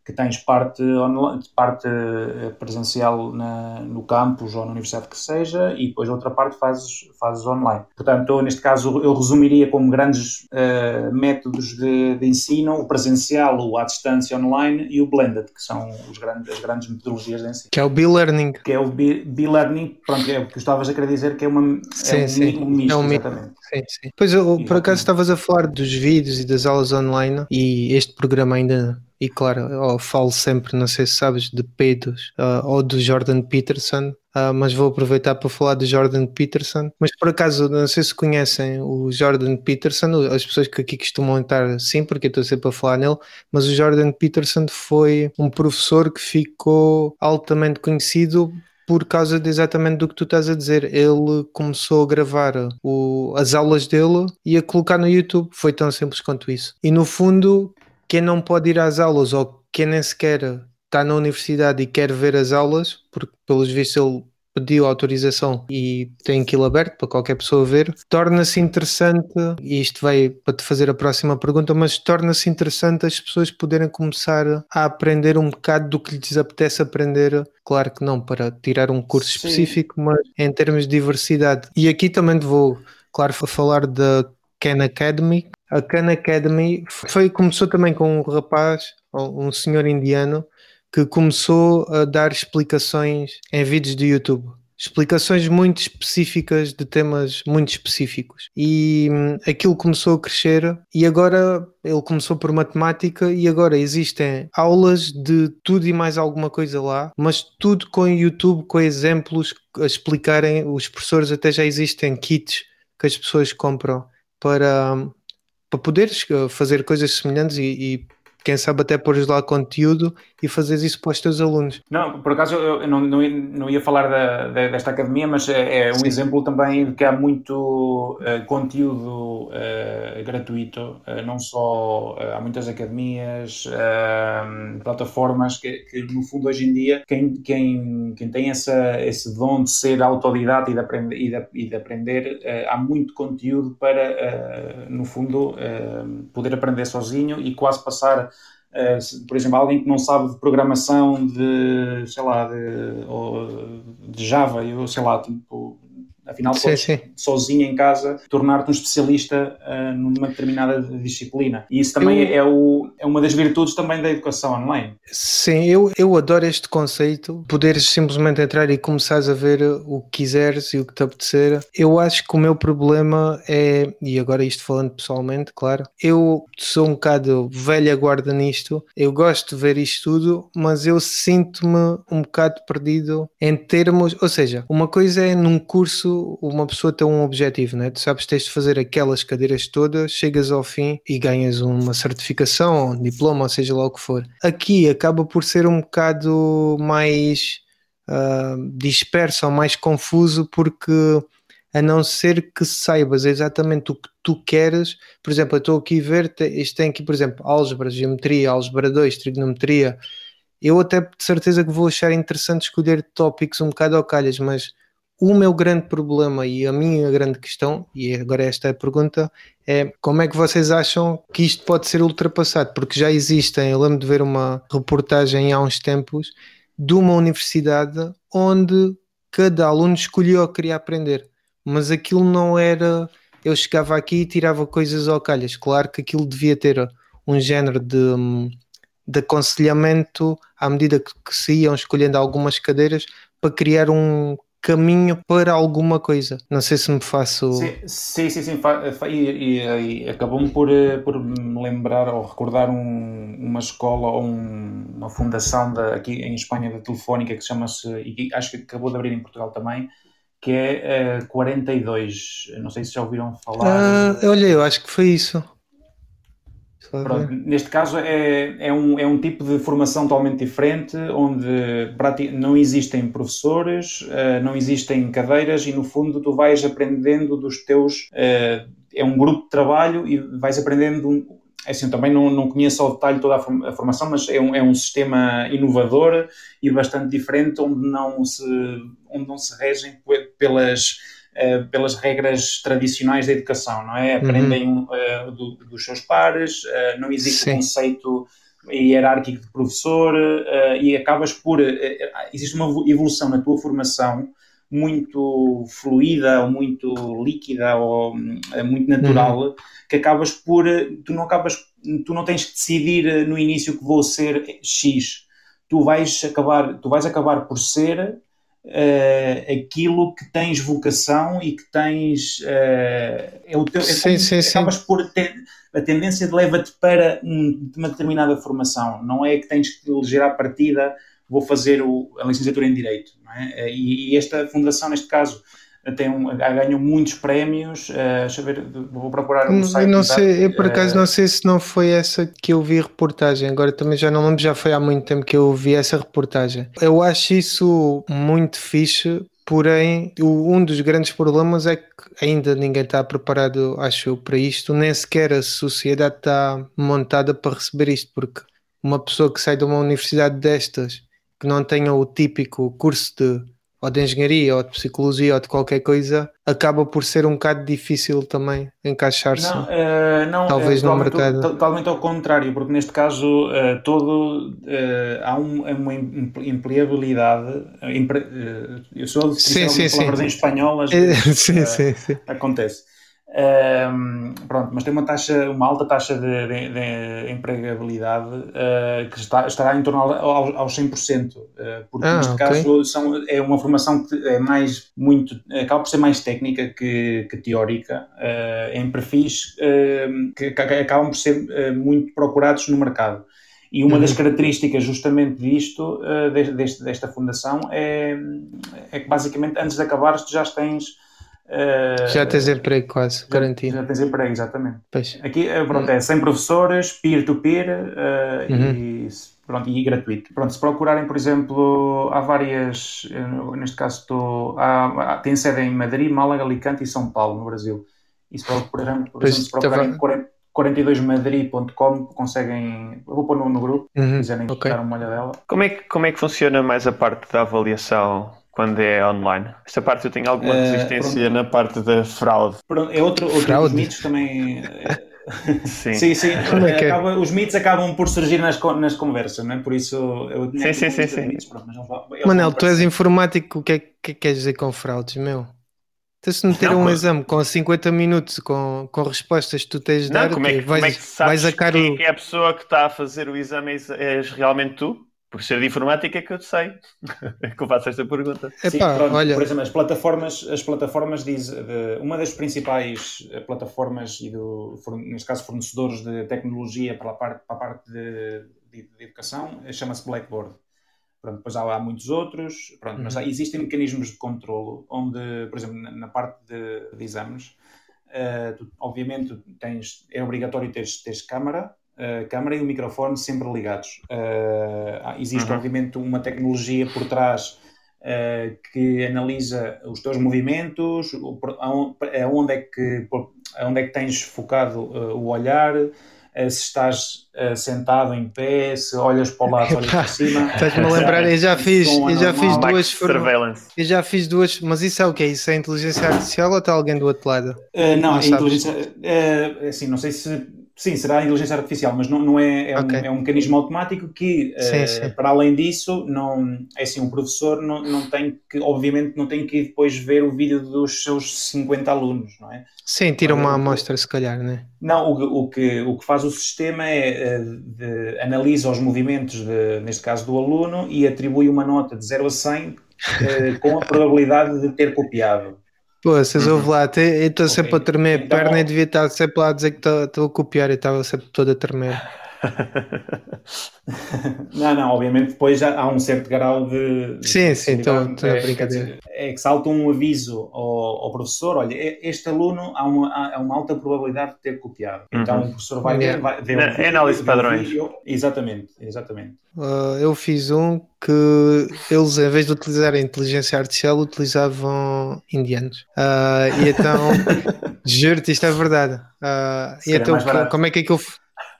que tens parte, online, parte eh, presencial na, no campus ou na universidade que seja e depois outra parte fazes, fazes online. Portanto, neste caso, eu resumiria como grandes uh, métodos de, de, ensino o presencial, o à distância online e o blended, que são os grandes, as grandes metodologias de ensino. Que é o B-Learning. Que é o B-Learning, pronto, é o que estavas a querer dizer que é, uma, sim, é um, sim. um misto, é um exatamente. Sim, sim. Pois, eu, por acaso, estavas a falar dos vídeos e das aulas online e este programa ainda e claro, eu falo sempre, não sei se sabes, de Peidos uh, ou do Jordan Peterson, uh, mas vou aproveitar para falar de Jordan Peterson. Mas por acaso, não sei se conhecem o Jordan Peterson, as pessoas que aqui costumam estar sim, porque eu estou sempre a falar nele, mas o Jordan Peterson foi um professor que ficou altamente conhecido por causa de exatamente do que tu estás a dizer. Ele começou a gravar o, as aulas dele e a colocar no YouTube. Foi tão simples quanto isso. E no fundo, quem não pode ir às aulas ou quem nem sequer está na universidade e quer ver as aulas, porque pelos vistos ele pediu autorização e tem aquilo aberto para qualquer pessoa ver, torna-se interessante, e isto vai para te fazer a próxima pergunta, mas torna-se interessante as pessoas poderem começar a aprender um bocado do que lhes apetece aprender. Claro que não para tirar um curso Sim. específico, mas em termos de diversidade. E aqui também vou, claro, falar da Khan Academy, a Khan Academy foi, começou também com um rapaz, um senhor indiano, que começou a dar explicações em vídeos do YouTube. Explicações muito específicas de temas muito específicos. E hum, aquilo começou a crescer, e agora ele começou por matemática, e agora existem aulas de tudo e mais alguma coisa lá, mas tudo com YouTube, com exemplos a explicarem. Os professores até já existem kits que as pessoas compram para hum, para poderes eh, fazer coisas semelhantes e, e quem sabe até pôres lá conteúdo e fazeres isso para os teus alunos. Não, por acaso eu não, não, ia, não ia falar da, da, desta academia, mas é, é um Sim. exemplo também de que há muito uh, conteúdo uh, gratuito, uh, não só há muitas academias, plataformas que, que, no fundo hoje em dia quem, quem, quem tem essa, esse dom de ser autodidata e de aprender, e de, e de aprender há muito conteúdo para, no fundo, poder aprender sozinho e quase passar Uh, por exemplo, alguém que não sabe de programação de, sei lá, de, de Java, eu sei lá, tipo, Afinal, sim, sim. sozinho em casa, tornar-te um especialista uh, numa determinada disciplina. E isso também eu, é, o, é uma das virtudes também da educação online. Sim, eu, eu adoro este conceito. Poderes simplesmente entrar e começares a ver o que quiseres e o que te apetecer. Eu acho que o meu problema é, e agora isto falando pessoalmente, claro, eu sou um bocado velha guarda nisto. Eu gosto de ver isto tudo, mas eu sinto-me um bocado perdido em termos, ou seja, uma coisa é num curso uma pessoa tem um objetivo, né? Tu sabes tens de fazer aquelas cadeiras todas, chegas ao fim e ganhas uma certificação, um diploma, ou seja lá o que for. Aqui acaba por ser um bocado mais uh, disperso ou mais confuso porque a não ser que saibas exatamente o que tu queres. Por exemplo, eu estou aqui a ver, isto tem aqui, por exemplo, álgebra, geometria, álgebra 2, trigonometria. Eu até de certeza que vou achar interessante escolher tópicos um bocado ao calhas, mas o meu grande problema e a minha grande questão, e agora esta é a pergunta, é como é que vocês acham que isto pode ser ultrapassado? Porque já existem, eu lembro de ver uma reportagem há uns tempos de uma universidade onde cada aluno escolhia o que queria aprender, mas aquilo não era. Eu chegava aqui e tirava coisas ao calhas. Claro que aquilo devia ter um género de, de aconselhamento à medida que, que se iam escolhendo algumas cadeiras para criar um caminho para alguma coisa. Não sei se me faço. Sim, sim, sim. sim. E, e, e acabou-me por, eh, por me lembrar ou recordar um, uma escola ou um, uma fundação da, aqui em Espanha da Telefónica que chama-se, e acho que acabou de abrir em Portugal também, que é uh, eh, 42. Não sei se já ouviram falar. Uh, olha, eu acho que foi isso. Pronto, neste caso é, é, um, é um tipo de formação totalmente diferente, onde não existem professores, uh, não existem cadeiras e no fundo tu vais aprendendo dos teus. Uh, é um grupo de trabalho e vais aprendendo. É assim, também não, não conheço ao detalhe toda a formação, mas é um, é um sistema inovador e bastante diferente, onde não se, onde não se regem pelas uh, pelas regras tradicionais da educação, não é? Aprendem uhum. uh, do, dos seus pares, uh, não existe Sim. conceito hierárquico de professor e acabas por. existe uma evolução na tua formação muito fluida ou muito líquida ou muito natural uhum. que acabas por tu não acabas tu não tens que decidir no início que vou ser X tu vais acabar tu vais acabar por ser uh, aquilo que tens vocação e que tens. Uh, é o teu, é sim, sim, acabas sim. por ter. A tendência leva-te para um, uma determinada formação, não é que tens que eleger à partida, vou fazer o, a licenciatura em Direito. É? E, e esta fundação, neste caso, tem um, ganham muitos prémios. Uh, deixa eu ver, vou procurar um site. Eu, não sei, eu por acaso uh, não sei se não foi essa que eu vi reportagem. Agora também já não lembro, já foi há muito tempo que eu vi essa reportagem. Eu acho isso muito fixe. Porém, um dos grandes problemas é que ainda ninguém está preparado, acho eu, para isto, nem sequer a sociedade está montada para receber isto, porque uma pessoa que sai de uma universidade destas, que não tenha o típico curso de ou de engenharia, ou de psicologia, ou de qualquer coisa, acaba por ser um bocado difícil também encaixar-se. Não, uh, não, talvez uh, no mercado. Totalmente ao contrário, porque neste caso uh, todo há um, uma empregabilidade. Empre, eu sou de sim, sim, palavras sim. em espanhol, às vezes sim, sim, sim. acontece. Um, pronto, mas tem uma taxa, uma alta taxa de, de, de empregabilidade uh, que está, estará em torno ao, aos 100%, uh, porque ah, neste okay. caso são, é uma formação que é mais muito, acaba por ser mais técnica que, que teórica, uh, em perfis que, que, acabam por ser muito procurados no mercado. E uma uhum. das características justamente disto, deste, desta fundação, é, é que basicamente antes de acabares tu já tens Uh, já tens emprego quase, já, garantido. Já tens emprego, exatamente. Pois. Aqui eh, pronto, é sem professores, peer-to-peer -peer, uh, uhum. e, pronto, e gratuito. Pronto, se procurarem, por exemplo, há várias, neste caso estou, há, tem sede em Madrid, Málaga, Alicante e São Paulo, no Brasil. E se procurarem, por exemplo, se procurarem estava... 42madrid.com conseguem. Eu vou pôr no, no grupo, uhum. se quiserem okay. dar uma olhadela. Como é, que, como é que funciona mais a parte da avaliação quando é online. Esta parte eu tenho alguma uh, resistência na parte da fraude. Pronto, é outro, outro fraude. dos mitos também. sim, sim. sim. É, é Acaba, os mitos acabam por surgir nas, nas conversas, não é? Por isso eu sim, sim, sim, sim. Mitos, pronto, Manel, tu és informático, o que é que queres dizer com fraudes, meu? Se meter não, um exame com 50 minutos com, com respostas que tu tens de não, dar, como é que, vais, como é que sabes vais a quem o... é a pessoa que está a fazer o exame és realmente tu? Por ser de informática é que eu sei que eu faço esta pergunta. Sim, pronto, olha... Por exemplo, as plataformas, as plataformas diz, de, uma das principais eh, plataformas e do, neste caso fornecedores de tecnologia para a parte, para a parte de, de, de educação eh, chama-se Blackboard. Pronto, depois há, há muitos outros, pronto, uhum. mas há, existem mecanismos de controlo onde, por exemplo, na, na parte de, de exames, uh, tu, obviamente tens, é obrigatório teres, teres câmara, a câmara e o microfone sempre ligados. Uh, existe, uhum. obviamente, uma tecnologia por trás uh, que analisa os teus movimentos, aonde é que, aonde é que tens focado uh, o olhar, se estás sentado em pé, se olhas para o lado, olhas para cima. Estás-me a lembrar, eu já fiz, eu já fiz duas surveillance. Eu já fiz duas, mas isso é o que é? Isso é inteligência artificial ou está alguém do outro lado? não, não é inteligência. assim, não sei se Sim, será a inteligência artificial, mas não, não é, é, okay. um, é um mecanismo automático que, sim, uh, sim. para além disso, não, é assim, o professor não, não tem que, obviamente, não tem que depois ver o vídeo dos seus 50 alunos, não é? Sim, tira uma amostra, se calhar, não é? Não, o, o, que, o que faz o sistema é, uh, de, analisa os movimentos, de, neste caso, do aluno e atribui uma nota de 0 a 100 uh, eh, com a probabilidade de ter copiado. Pô, vocês ouvem lá, eu estou sempre okay. a tremer a então, perna e devia estar sempre lá a dizer que estou a copiar e estava sempre todo a tremer. não, não, obviamente depois já há um certo grau de. Sim, sim, estou a brincadeira. É que salta um aviso ao, ao, professor: olha, este aluno há uma, há uma alta probabilidade de ter copiado. Então uhum. o professor vai ver, vai ver. É, é análise de padrões. Exatamente, exatamente. Uh, eu fiz um que eles, em vez de utilizar a inteligência artificial, utilizavam indianos. Uh, e então, juro-te, isto é verdade. Uh, e então, como é que aquilo.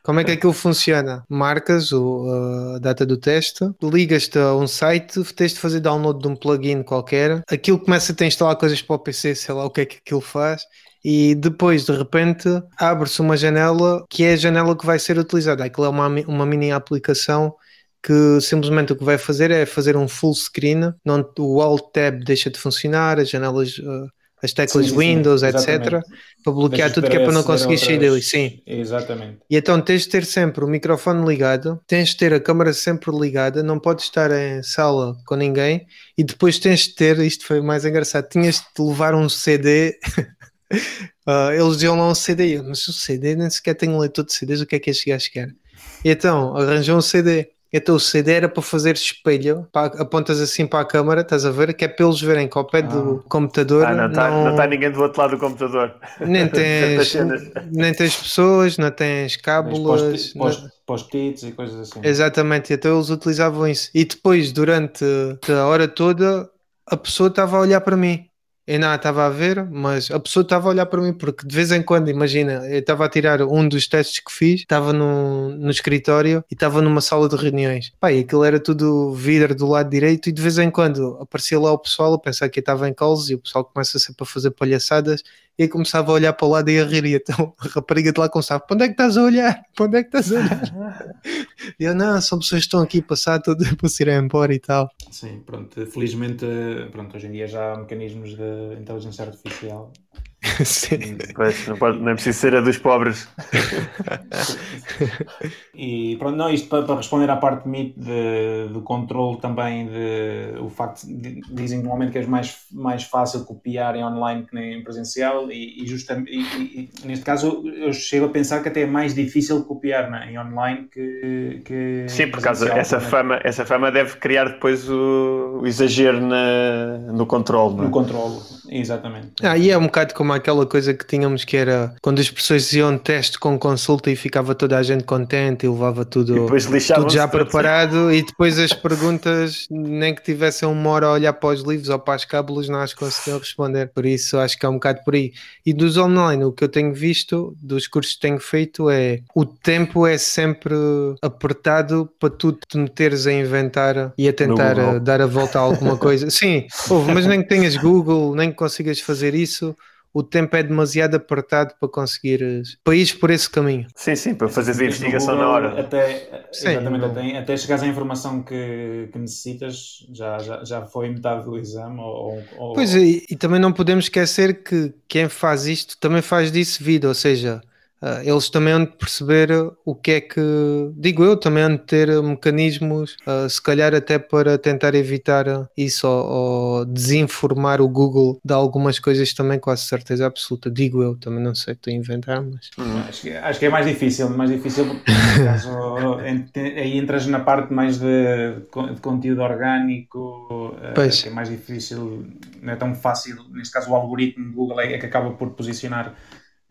Como é que aquilo funciona? Marcas o, a data do teste, ligas-te a um site, tens de fazer download de um plugin qualquer, aquilo começa a instalar coisas para o PC, sei lá o que é que aquilo faz, e depois de repente abre-se uma janela que é a janela que vai ser utilizada. Aquilo é uma, uma mini aplicação que simplesmente o que vai fazer é fazer um full screen, onde o Alt Tab deixa de funcionar, as janelas, uh, as teclas sim, sim, Windows, etc., para bloquear tudo que é para não conseguir sair dele. Sim. Exatamente. E então tens de ter sempre o microfone ligado, tens de ter a câmera sempre ligada, não podes estar em sala com ninguém e depois tens de ter, isto foi mais engraçado, tinhas de levar um CD. uh, ah, eles diziam lá um CD, mas o CD nem sequer tenho leitor de CDs, o que é que este gajo quer? E então arranjou um CD então o CD era para fazer espelho, para, apontas assim para a câmara, estás a ver? Que é para eles verem que ao pé ah. do computador. Ah, não está não... tá ninguém do outro lado do computador. Nem tens, nem tens pessoas, não tens cábulas. Post-its e coisas assim. Exatamente, então eles utilizavam isso. E depois, durante a hora toda, a pessoa estava a olhar para mim. Eu não estava a ver, mas a pessoa estava a olhar para mim, porque de vez em quando, imagina, eu estava a tirar um dos testes que fiz, estava no, no escritório e estava numa sala de reuniões. Pá, e aquilo era tudo vidro do lado direito e de vez em quando aparecia lá o pessoal a pensar que eu estava em calls e o pessoal começa sempre a fazer palhaçadas e começava a olhar para o lado e a rir. E então a rapariga de lá começava: para onde é que estás a olhar? Para onde é que estás a olhar? e eu: não, são pessoas que estão aqui a passar tudo para se irem embora e tal. Sim, pronto. Felizmente, pronto, hoje em dia já há mecanismos de inteligência artificial Sim. Pois, não, pode, não é preciso ser a dos pobres. e pronto, não, isto para, para responder à parte de, de, do controle também, de, o facto de, dizem normalmente que é mais, mais fácil copiar em online que em presencial, e, e, justamente, e, e, neste caso eu chego a pensar que até é mais difícil copiar né, em online que. que Sim, por causa essa fama, essa fama deve criar depois o, o exagero na, no controle. No é? controle, exatamente. Ah, e é um bocado como aquela coisa que tínhamos que era quando as pessoas iam teste com consulta e ficava toda a gente contente e levava tudo, e tudo já preparado e depois as perguntas, nem que tivessem uma hora a olhar para os livros ou para as cábulas, não as conseguiam responder. Por isso acho que é um bocado por aí. E dos online, o que eu tenho visto, dos cursos que tenho feito, é o tempo é sempre apertado para tu te meteres a inventar e a tentar dar a volta a alguma coisa. Sim, mas nem que tenhas Google, nem que consigas fazer isso o tempo é demasiado apertado para conseguires para ir por esse caminho. Sim, sim, para fazer a investigação na hora. Até, sim, exatamente, até, até chegares à informação que, que necessitas, já, já, já foi metade do exame. Ou, ou... Pois, e, e também não podemos esquecer que quem faz isto também faz disso vida, ou seja, eles também hão de perceber o que é que, digo eu, também hão de ter mecanismos, uh, se calhar até para tentar evitar isso ou, ou, desinformar o Google de algumas coisas também, quase certeza absoluta. Digo eu, também não sei, estou a inventar, mas. Hum. Acho, que, acho, que, é mais difícil, mais difícil caso, aí entras na parte mais de, de conteúdo orgânico, uh, que é mais difícil, não é tão fácil, neste caso o algoritmo do Google é, é que acaba por posicionar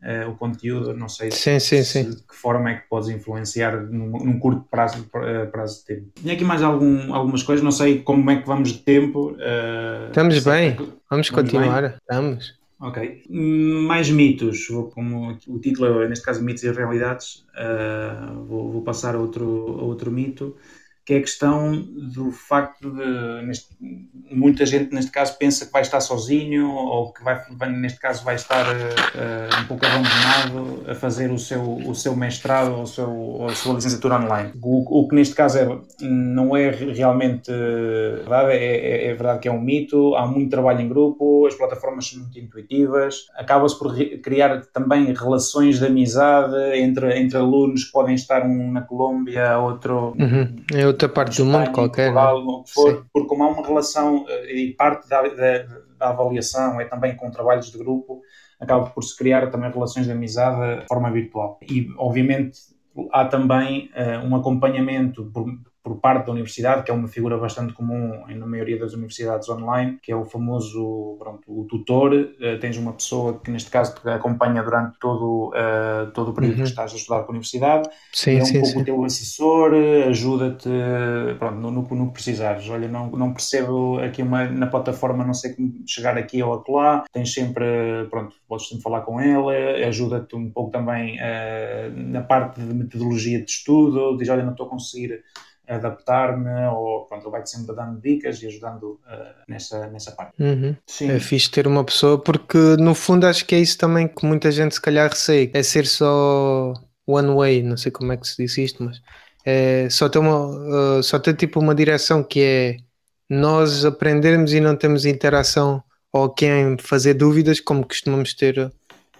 uh, o conteúdo, não sei sim, sim, se, sim. de que forma é que podes influenciar num, num curto prazo, prazo de tempo. Tinha aqui mais algum, algumas coisas, não sei como é que vamos de tempo. Uh, Estamos bem, vamos, vamos continuar, bem? estamos. Ok. Mais mitos, vou, como o título é, neste caso, mitos e realidades, uh, vou, vou, passar a outro, a outro mito que é a questão do facto de neste, muita gente neste caso pensa que vai estar sozinho ou que vai, neste caso vai estar uh, um pouco abandonado a fazer o seu, o seu mestrado ou, seu, ou a sua licenciatura online. O, o que neste caso é, não é realmente verdade, é, é, é, verdade que é um mito, há muito trabalho em grupo, as plataformas são muito intuitivas, acaba-se por criar também relações de amizade entre, entre alunos que podem estar um na Colômbia, outro... Uhum. É outra parte do mundo qualquer. É? Portugal, for, porque como há uma relação eh, e parte da, da, da, avaliação é também com trabalhos de grupo, acaba por se criar também relações de amizade de forma virtual. E, obviamente, há também uh, um acompanhamento por, por parte da universidade, que é uma figura bastante comum na maioria das universidades online, que é o famoso pronto, o tutor. Uh, tens uma pessoa que, neste caso, te acompanha durante todo, uh, todo o período uhum. que estás a estudar com a universidade. Sim, é um sim, pouco sim. o teu assessor, ajuda-te pronto, no, no, no, que precisares. Olha, não, não percebo aqui uma, na plataforma, não sei como chegar aqui ou acolá. Tens sempre, pronto, podes sempre falar com ele, ajuda-te um pouco também uh, na parte de metodologia de estudo, diz, olha, não estou a conseguir adaptar-me ou pronto, ele vai-te sempre dando dicas e ajudando uh, nessa, nessa parte. Uhum. Sim. É fixe ter uma pessoa porque no fundo acho que é isso também que muita gente se calhar receia, é ser só one way, não sei como é que se diz isto, mas é só ter, uma, uh, só ter tipo uma direção que é nós aprendermos e não temos interação ou quem fazer dúvidas como costumamos ter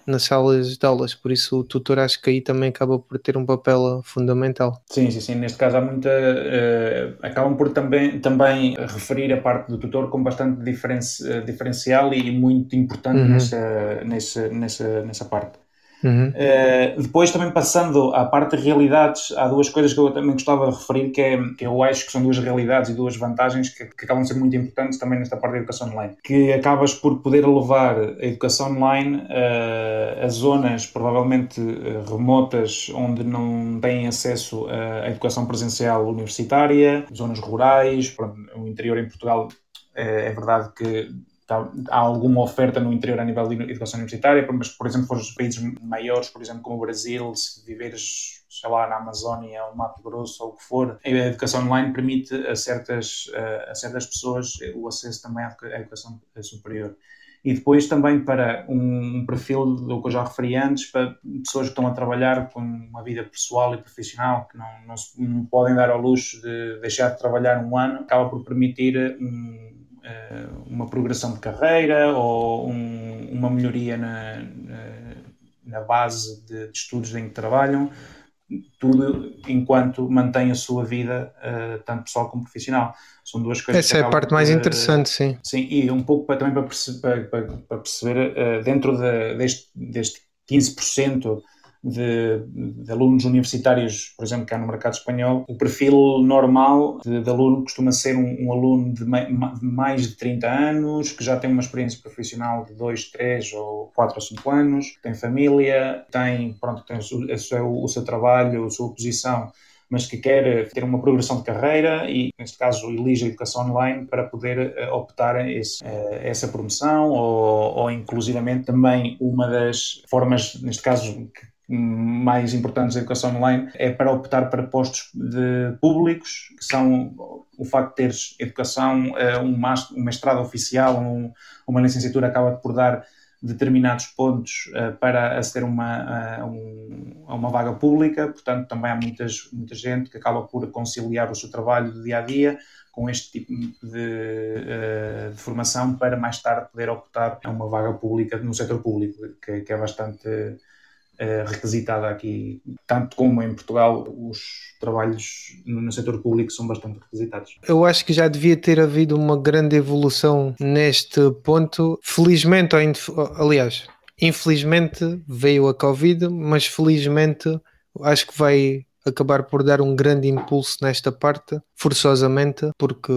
nas salas de aulas, por isso o tutor acho que aí também acaba por ter um papel fundamental. Sim, sim, sim. Neste caso há muita. Uh, acabam por também, também referir a parte do tutor como bastante diferenci, diferencial e muito importante uhum. nessa, nessa, nessa, nessa parte. Uhum. Uh, depois, também passando à parte de realidades, há duas coisas que eu também gostava de referir, que, é, que eu acho que são duas realidades e duas vantagens que, que acabam de ser muito importantes também nesta parte da educação online. Que acabas por poder levar a educação online uh, a zonas provavelmente uh, remotas, onde não têm acesso à educação presencial universitária, zonas rurais, o interior em Portugal é verdade que há alguma oferta no interior a nível de educação universitária, mas, por exemplo, for os países maiores, por exemplo, como o Brasil, se viveres, sei lá, na Amazónia ou no Mato Grosso ou o que for, a educação online permite a certas, a certas pessoas o acesso também à educação superior. E depois também para um, perfil do que eu já referi antes, para pessoas que estão a trabalhar com uma vida pessoal e profissional, que não, não, não podem dar ao luxo de deixar de trabalhar um ano, acaba por permitir um, eh, uma progressão de carreira ou um, uma melhoria na, na, na base de, de, estudos em que trabalham, tudo enquanto mantém a sua vida, uh, tanto pessoal como profissional. São duas coisas Essa é a parte mais interessante, sim. Sim, e um pouco para, também para, perce para, para, para perceber, uh, dentro de, deste, deste 15% de, de, alunos universitários, por exemplo, cá no mercado espanhol, o perfil normal de, de aluno costuma ser um, um aluno de, mei, de, mais de 30 anos, que já tem uma experiência profissional de 2, 3 ou 4 ou 5 anos, tem família, tem, pronto, tem o, seu, o seu trabalho, a sua posição mas que quer ter uma progressão de carreira e, neste caso, elige a educação online para poder uh, optar esse, uh, essa promoção ou, ou, inclusivamente, também uma das formas, neste caso, que mais importantes da educação online é para optar para postos de públicos, que são o facto de teres educação, eh, um mestrado oficial, um, uma licenciatura acaba por dar determinados pontos uh, para aceder uma, uh, um, a uma vaga pública, portanto também há muitas, muita gente que acaba por conciliar o seu trabalho do dia a dia com este tipo de, uh, de formação para mais tarde poder optar a uma vaga pública no setor público, que, que é bastante eh, requisitada aqui, tanto como em Portugal, os trabalhos no setor público são bastante requisitados. Eu acho que já devia ter havido uma grande evolução neste ponto. Felizmente, aliás, infelizmente veio a Covid, mas felizmente acho que vai acabar por dar um grande impulso nesta parte, forçosamente, porque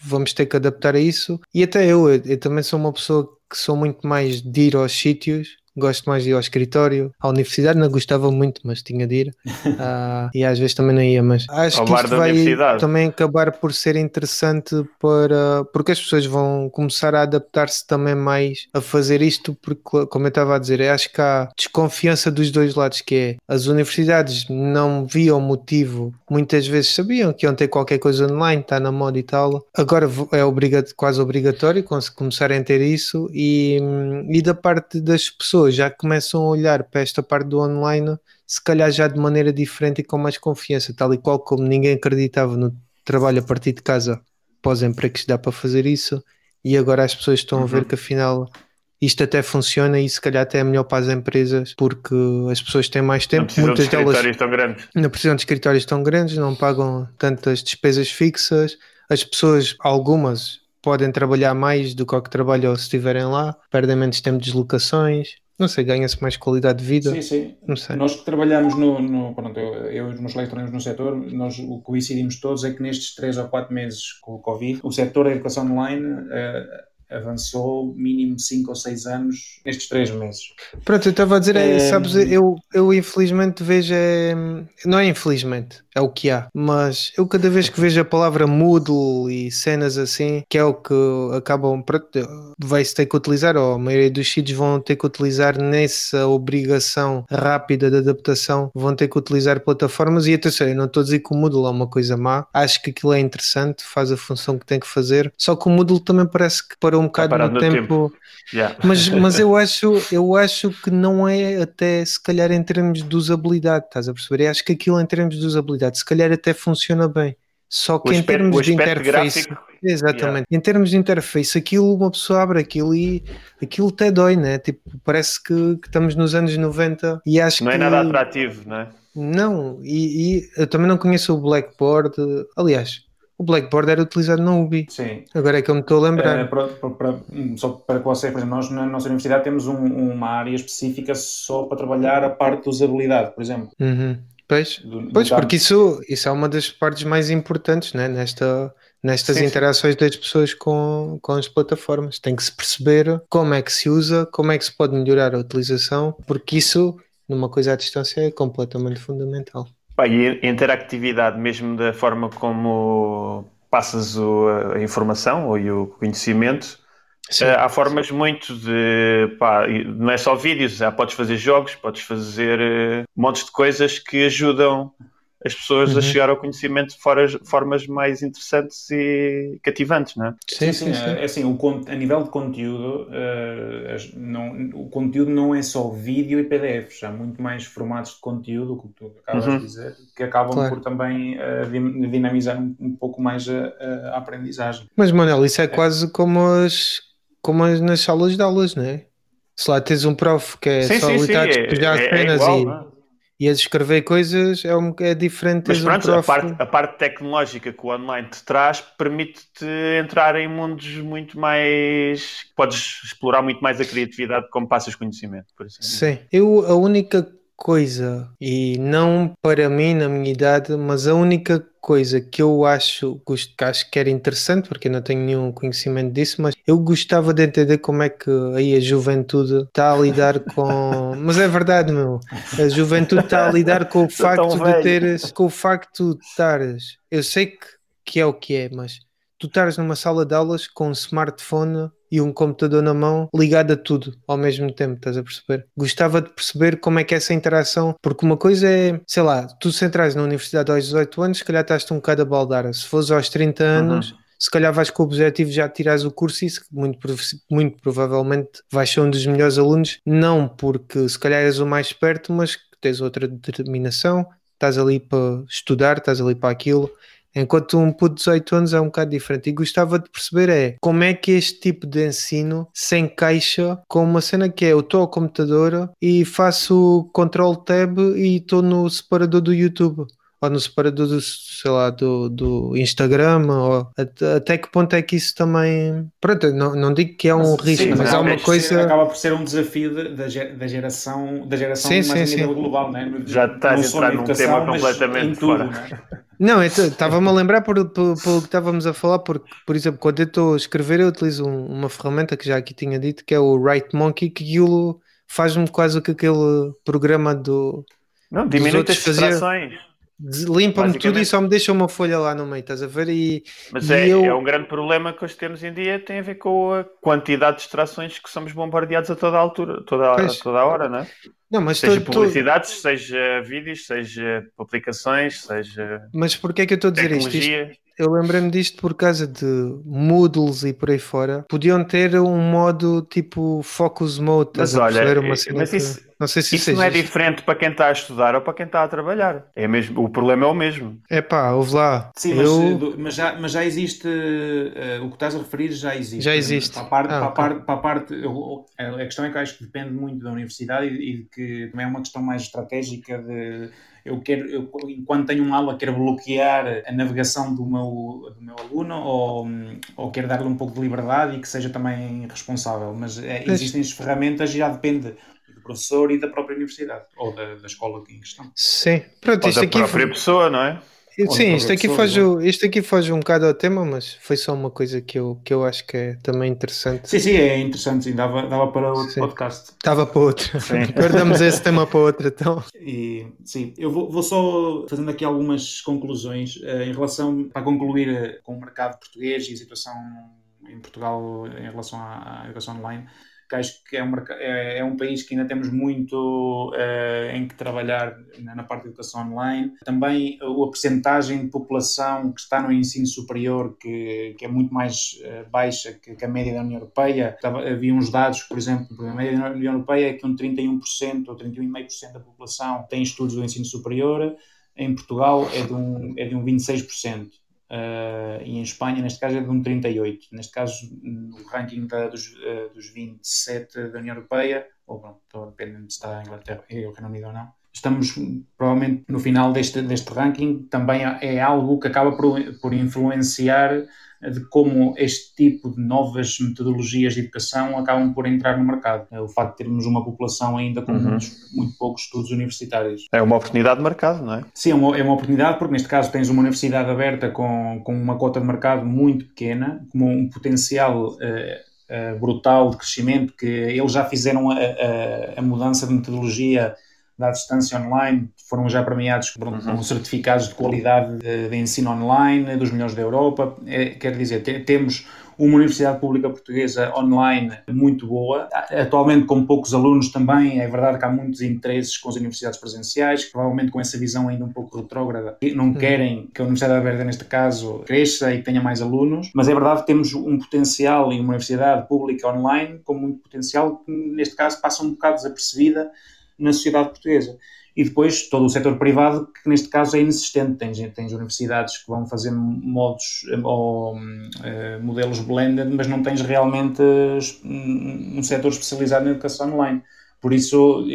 vamos ter que adaptar a isso. E até eu, eu também sou uma pessoa que sou muito mais de ir aos sítios gosto mais de ir ao escritório. À universidade não gostava muito, mas tinha de ir. Uh, e às vezes também não ia, mas acho ao que isto vai também acabar por ser interessante para porque as pessoas vão começar a adaptar-se também mais a fazer isto, porque como eu estava a dizer, acho que há desconfiança dos dois lados, que é as universidades não viam motivo, muitas vezes sabiam que iam ter qualquer coisa online, está na moda e tal. Agora é obrigatório, quase obrigatório começarem a ter isso e, e da parte das pessoas já começam a olhar para esta parte do online, se calhar já de maneira diferente e com mais confiança, tal e qual como ninguém acreditava no trabalho a partir de casa pós-empregos dá para fazer isso e agora as pessoas estão uhum. a ver uhum. que afinal isto até funciona e se calhar até é melhor para as empresas porque as pessoas têm mais tempo. Não Muitas de delas tão grandes. não precisam de escritórios tão grandes, não pagam tantas despesas fixas. As pessoas, algumas, podem trabalhar mais do que o que trabalham se estiverem lá, perdem menos tempo de deslocações. Não sei, ganha-se mais qualidade de vida. Sim, sim. Não sei. Nós que trabalhamos no. no pronto, eu, e os meus colegas no setor, nós o que coincidimos todos é que nestes 3 ou 4 meses com o Covid, o setor da educação online. Uh, avançou mínimo 5 ou 6 anos nestes 3 meses. Pronto, eu estava a dizer, é, sabes, eu, eu infelizmente vejo, é, não é infelizmente, é o que há, mas eu cada vez que vejo a palavra Moodle e cenas assim, que é o que acabam, vai-se ter que utilizar, ou a maioria dos sítios vão ter que utilizar nessa obrigação rápida de adaptação, vão ter que utilizar plataformas e atenção, eu não estou a dizer que o Moodle é uma coisa má, acho que aquilo é interessante, faz a função que tem que fazer, só que o Moodle também parece que para um bocado no, no, tempo. tempo. Yeah. Mas, mas eu, acho, eu acho que não é até se calhar em termos de usabilidade, estás a perceber? Eu acho que aquilo em termos de usabilidade se calhar até funciona bem. Só que o em aspecto, termos de interface, gráfico, exatamente, yeah. em termos de interface, aquilo uma pessoa abre aquilo e aquilo até dói, né? Tipo, parece que, que estamos nos anos 90 e acho não que não é nada atrativo, não é? Não, e, e eu também não conheço o Blackboard, aliás, o Blackboard era utilizado na UBI. Sim. Agora é que eu me estou a lembrar. Uh, para, para, só para que vocês, por exemplo, nós na nossa universidade temos um, uma área específica só para trabalhar a parte de usabilidade, por exemplo. Uhum. Pois, do, pois do porque isso, isso é uma das partes mais importantes né? Nesta, nestas sim, interações sim. das pessoas com, com as plataformas. Tem que se perceber como é que se usa, como é que se pode melhorar a utilização, porque isso, numa coisa à distância, é completamente fundamental. Pá, e a interactividade, mesmo da forma como passas o, a informação ou o conhecimento, Sim, uh, há formas sim. muito de. Pá, não é só vídeos, podes fazer jogos, podes fazer uh, montes de coisas que ajudam as pessoas uhum. a chegar ao conhecimento de foras, formas mais interessantes e cativantes, não é? Sim, sim, sim. É, assim, o, a nível de conteúdo, uh, não, o conteúdo não é só vídeo e PDFs, há muito mais formatos de conteúdo, como tu acabas uhum. de dizer, que acabam claro. por também uh, dinamizar um, um, pouco mais a, a, aprendizagem. Mas, Manuel, isso é, é. quase como as, como as nas salas de aulas, não é? Se lá tens um prof que é sim, só sim, sim. É, já é, é igual, e... E a escrever coisas é, um, é diferente. Mas pronto, um prof... a, parte, a parte tecnológica que o online te traz permite-te entrar em mundos muito mais. Podes explorar muito mais a criatividade como passas conhecimento, por assim Sim. Eu, a única coisa, e não para mim na minha idade, mas a única coisa que eu acho, que acho que era interessante, porque eu não tenho nenhum conhecimento disso, mas eu gostava de entender como é que aí a juventude está a lidar com. mas é verdade, meu. A juventude está a lidar com o facto de teres. Com o facto de estares. Eu sei que, que é o que é, mas tu estares numa sala de aulas com um smartphone e um computador na mão ligado a tudo ao mesmo tempo, estás a perceber? Gostava de perceber como é que é essa interação, porque uma coisa é, sei lá, tu se entras na universidade aos 18 anos, se calhar estás-te um bocado a baldar. Se fores aos 30 anos, uhum. se calhar vais com o objetivo de já tirares o curso e muito, muito provavelmente vais ser um dos melhores alunos, não porque se calhar és o mais esperto, mas que tens outra determinação, estás ali para estudar, estás ali para aquilo Enquanto um puto de 18 anos é um bocado diferente. E gostava de perceber é como é que este tipo de ensino se encaixa com uma cena que é eu estou ao computador e faço control tab e estou no separador do YouTube ou no separador do, sei lá, do, do Instagram, ou até, até, que ponto é que isso também. Pronto, não, não digo que é um mas, risco, sim, mas é uma coisa. Ser, acaba por ser um desafio de, da, da geração, da geração sim, mais sim, a nível global, né? Já estás a entrar num tema completamente tudo, fora. Né? Não, estava-me a lembrar por, por, por, que estávamos a falar, porque, por exemplo, quando eu estou a escrever, eu utilizo um, uma ferramenta que já aqui tinha dito, que é o Write Monkey, que aquilo faz-me quase o que aquele programa do. Não, diminui as distrações. Limpa-me tudo e só me deixa uma folha lá no meio, estás a ver? E, Mas e é, eu... é um grande problema que hoje temos em dia, tem a ver com a quantidade de distrações que somos bombardeados a toda a altura, toda, a, toda a hora, não é? Não, mas seja tô, publicidades, tô... seja vídeos, seja publicações, seja. Mas porquê é que eu estou a dizer isto? isto? Eu lembrei-me disto por causa de Moodles e por aí fora. Podiam ter um modo tipo Focus Mode. Mas olha, uma mas isso, não sei se isso, isso não é diferente para quem está a estudar ou para quem está a trabalhar. É mesmo, o problema é o mesmo. É pá, ouve lá. Sim, eu... mas, mas, já, mas já existe uh, o que estás a referir já existe. Já existe. Para a parte, ah, para, okay. a parte, para a parte eu, a questão é que eu acho que depende muito da universidade e, e que também é uma questão mais estratégica de eu quero, eu, enquanto tenho uma aula, quero bloquear a navegação do meu, do meu aluno ou, ou quero dar-lhe um pouco de liberdade e que seja também responsável. Mas é, existem as ferramentas e já depende professor e da própria universidade ou da, da escola em questão. Sim, pronto, ou da própria pessoa, não é? Sim, isto aqui, foge, isto aqui foge um bocado ao tema, mas foi só uma coisa que eu, que eu acho que é também interessante. Sim, sim, é interessante, sim, dava, dava para outro sim. podcast. Dava para outro. Guardamos esse tema para outro, então. E, sim, eu vou, vou só fazendo aqui algumas conclusões uh, em relação, para concluir uh, com o mercado português e a situação em Portugal em relação à, à educação online que acho que é um, é, é um país que ainda temos muito uh, em que trabalhar na, na, parte de educação online. Também a percentagem de população que está no ensino superior, que, que é muito mais uh, baixa que, que, a média da União Europeia. havia uns dados, por exemplo, a média da União Europeia é que um 31% ou 31,5% da população tem estudos do ensino superior. Em Portugal é de um, é de um 26%. Uh, e em Espanha, neste caso, é de um 38. Neste caso, no ranking da, dos, uh, dos 27 da União Europeia, ou bom, dependendo se está a Inglaterra e o Reino Unido ou não, estamos provavelmente no final deste, deste ranking. Também é algo que acaba por, por influenciar de como este tipo de novas metodologias de educação acabam por entrar no mercado. É o facto de termos uma população ainda com uhum. muitos, muito poucos estudos universitários. É uma oportunidade de mercado, não é? Sim, é uma, é uma oportunidade porque neste caso tens uma universidade aberta com, com uma cota de mercado muito pequena, com um potencial... Uh, Uh, brutal de crescimento, que eles já fizeram a, a, a mudança de metodologia da distância online, foram já premiados com uhum. certificados de qualidade de, de, ensino online, dos melhores da Europa. É, quer dizer, te, temos uma universidade pública portuguesa online muito boa, atualmente com poucos alunos também, é verdade que há muitos interesses com as universidades presenciais, provavelmente com essa visão ainda um pouco retrógrada, não uhum. querem que a Universidade Aberta, neste caso, cresça e tenha mais alunos, mas é verdade que temos um potencial em uma universidade pública online com muito potencial que, neste caso, passa um bocado desapercebida na sociedade portuguesa. E depois todo o setor privado, que neste caso é inexistente. Tens, tens universidades que vão fazer modos ou uh, modelos blended, mas não tens realmente um setor especializado na educação online. Por isso,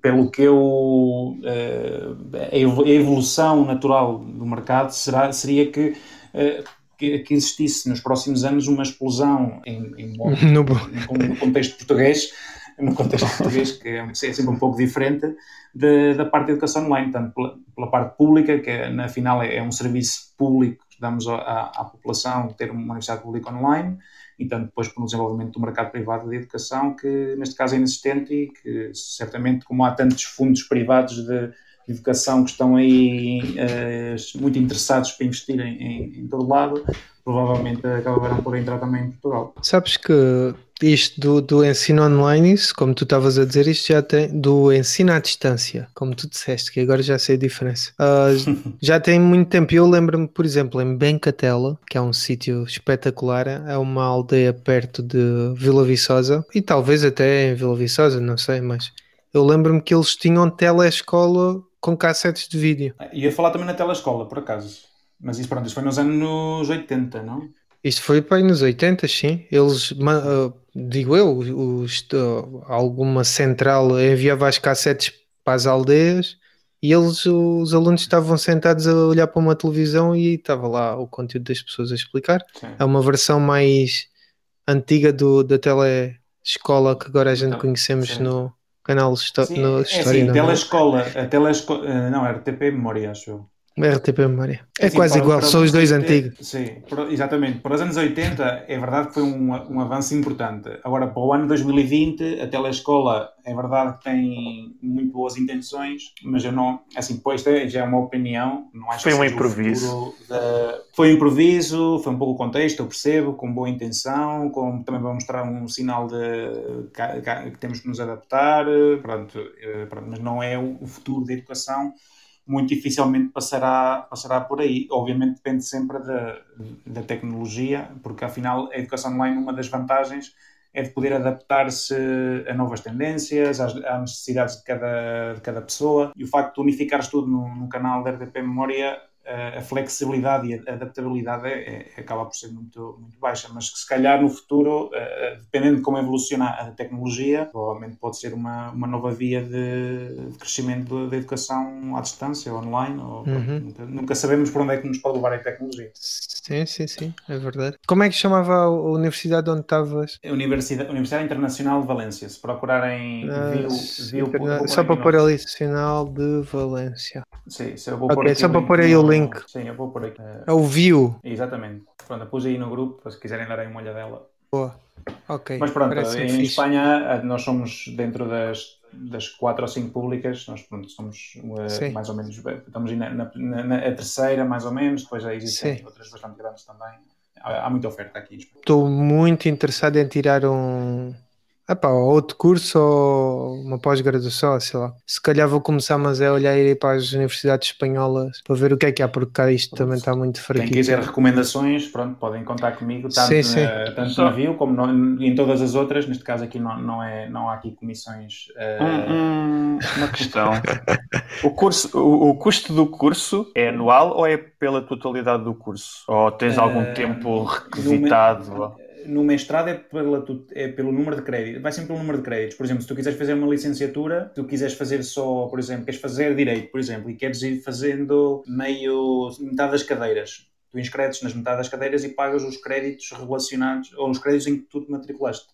pelo que eu. Uh, a evolução natural do mercado será, seria que. Uh, que, que, existisse nos próximos anos uma explosão em, em no, no contexto português no contexto português, que é, é sempre um pouco diferente de, da parte da educação online, tanto pela, pela parte pública, que é, na final é, é, um serviço público que damos à, à, população, ter uma universidade pública online, e tanto depois pelo desenvolvimento do mercado privado de educação, que neste caso é inexistente e que certamente, como há tantos fundos privados de educação que estão aí uh, muito interessados para investir em, em, em todo lado, provavelmente acabarão por entrar também em Portugal. Sabes que isto do, do ensino online, isso, como tu estavas a dizer, isto já tem do ensino à distância, como tu disseste, que agora já sei a diferença. Uh, já tem muito tempo. Eu lembro-me, por exemplo, em Bencatela, que é um sítio espetacular, é uma aldeia perto de Vila Viçosa, e talvez até em Vila Viçosa, não sei, mas eu lembro-me que eles tinham telescola com cassetes de vídeo. Ia falar também na telescola, por acaso. Mas isso, pronto, isso foi nos anos 80, não? Isto foi para aí nos 80, sim. Eles, uh, digo eu, os, alguma central enviava as cassetes para as aldeias e eles, os alunos estavam sentados a olhar para uma televisão e estava lá o conteúdo das pessoas a explicar. Sim. É uma versão mais antiga do, da telescola que agora a gente então, conhecemos sim. no canal sim, no é História. É assim, telescola, a telescola, não, era TP Memória, acho eu. RTP Memória. É sim, quase para, igual, para são os dois 80, antigos. Sim, exatamente. Para os anos 80, é verdade que foi um, um avanço importante. Agora, para o ano 2020, a telescola é verdade que tem muito boas intenções, mas eu não. Assim, depois já é uma opinião. Não acho foi um improviso. foi um improviso, foi um pouco o contexto, eu percebo, com boa intenção, com, também para mostrar um sinal de que, que temos que nos adaptar, pronto, eh, pronto, mas não é o futuro da educação muito dificilmente passará, passará por aí. Obviamente depende sempre da, da tecnologia, porque afinal a educação online, uma das vantagens é de poder adaptar-se a novas tendências, às, às, necessidades de cada, de cada pessoa. E o facto de unificares tudo no canal da RDP Memória a flexibilidade e a adaptabilidade é, é, acaba por ser muito, muito baixa, mas que se calhar no futuro, uh, dependendo de como evoluciona a tecnologia, provavelmente pode ser uma, uma nova via de, de crescimento da educação à distância, online, ou, uhum. nunca, nunca, sabemos por onde é que nos pode levar a tecnologia. Sim, sim, sim, é verdade. Como é que chamava a universidade onde estavas? Universidade, universidade Internacional de Valência, se procurarem ah, viu, viu, Só para pôr ali, Nacional de Valência. Sim, se eu vou okay, só para pôr aí o link link. Sim, eu vou por aqui. É o view. Exatamente. Pronto, pus aí no grupo, se quiserem dar aí uma olhadela. Boa. Ok. Mas pronto, em fixe. Espanha nós somos dentro das, das quatro ou cinco públicas, nós pronto, somos uh, mais ou menos, estamos na, na, na, a terceira mais ou menos, depois já existem Sim. outras bastante grandes também. Há, há muita oferta aqui. Estou muito interessado em tirar um, Epá, outro curso ou uma pós-graduação, sei lá. Se calhar vou começar, mas é olhar aí para as universidades espanholas para ver o que é que há, porque cá isto também está muito fraquinho. Quem quiser recomendações, pronto, podem contar comigo, tanto, sim, sim. Na, tanto na View como no, em todas as outras. Neste caso aqui não, não, é, não há aqui comissões. Uh... Hum, uma questão. o, curso, o, o, custo do curso é anual ou é pela totalidade do curso? Ou tens algum uh, tempo requisitado? No mestrado é, pela, é pelo número de créditos, vai sempre pelo número de créditos. Por exemplo, se tu quiseres fazer uma licenciatura, tu quiseres fazer só, por exemplo, queres fazer direito, por exemplo, e queres ir fazendo meio metade das cadeiras, tu inscreves nas metade das cadeiras e pagas os créditos relacionados, ou os créditos em que tu te matriculaste.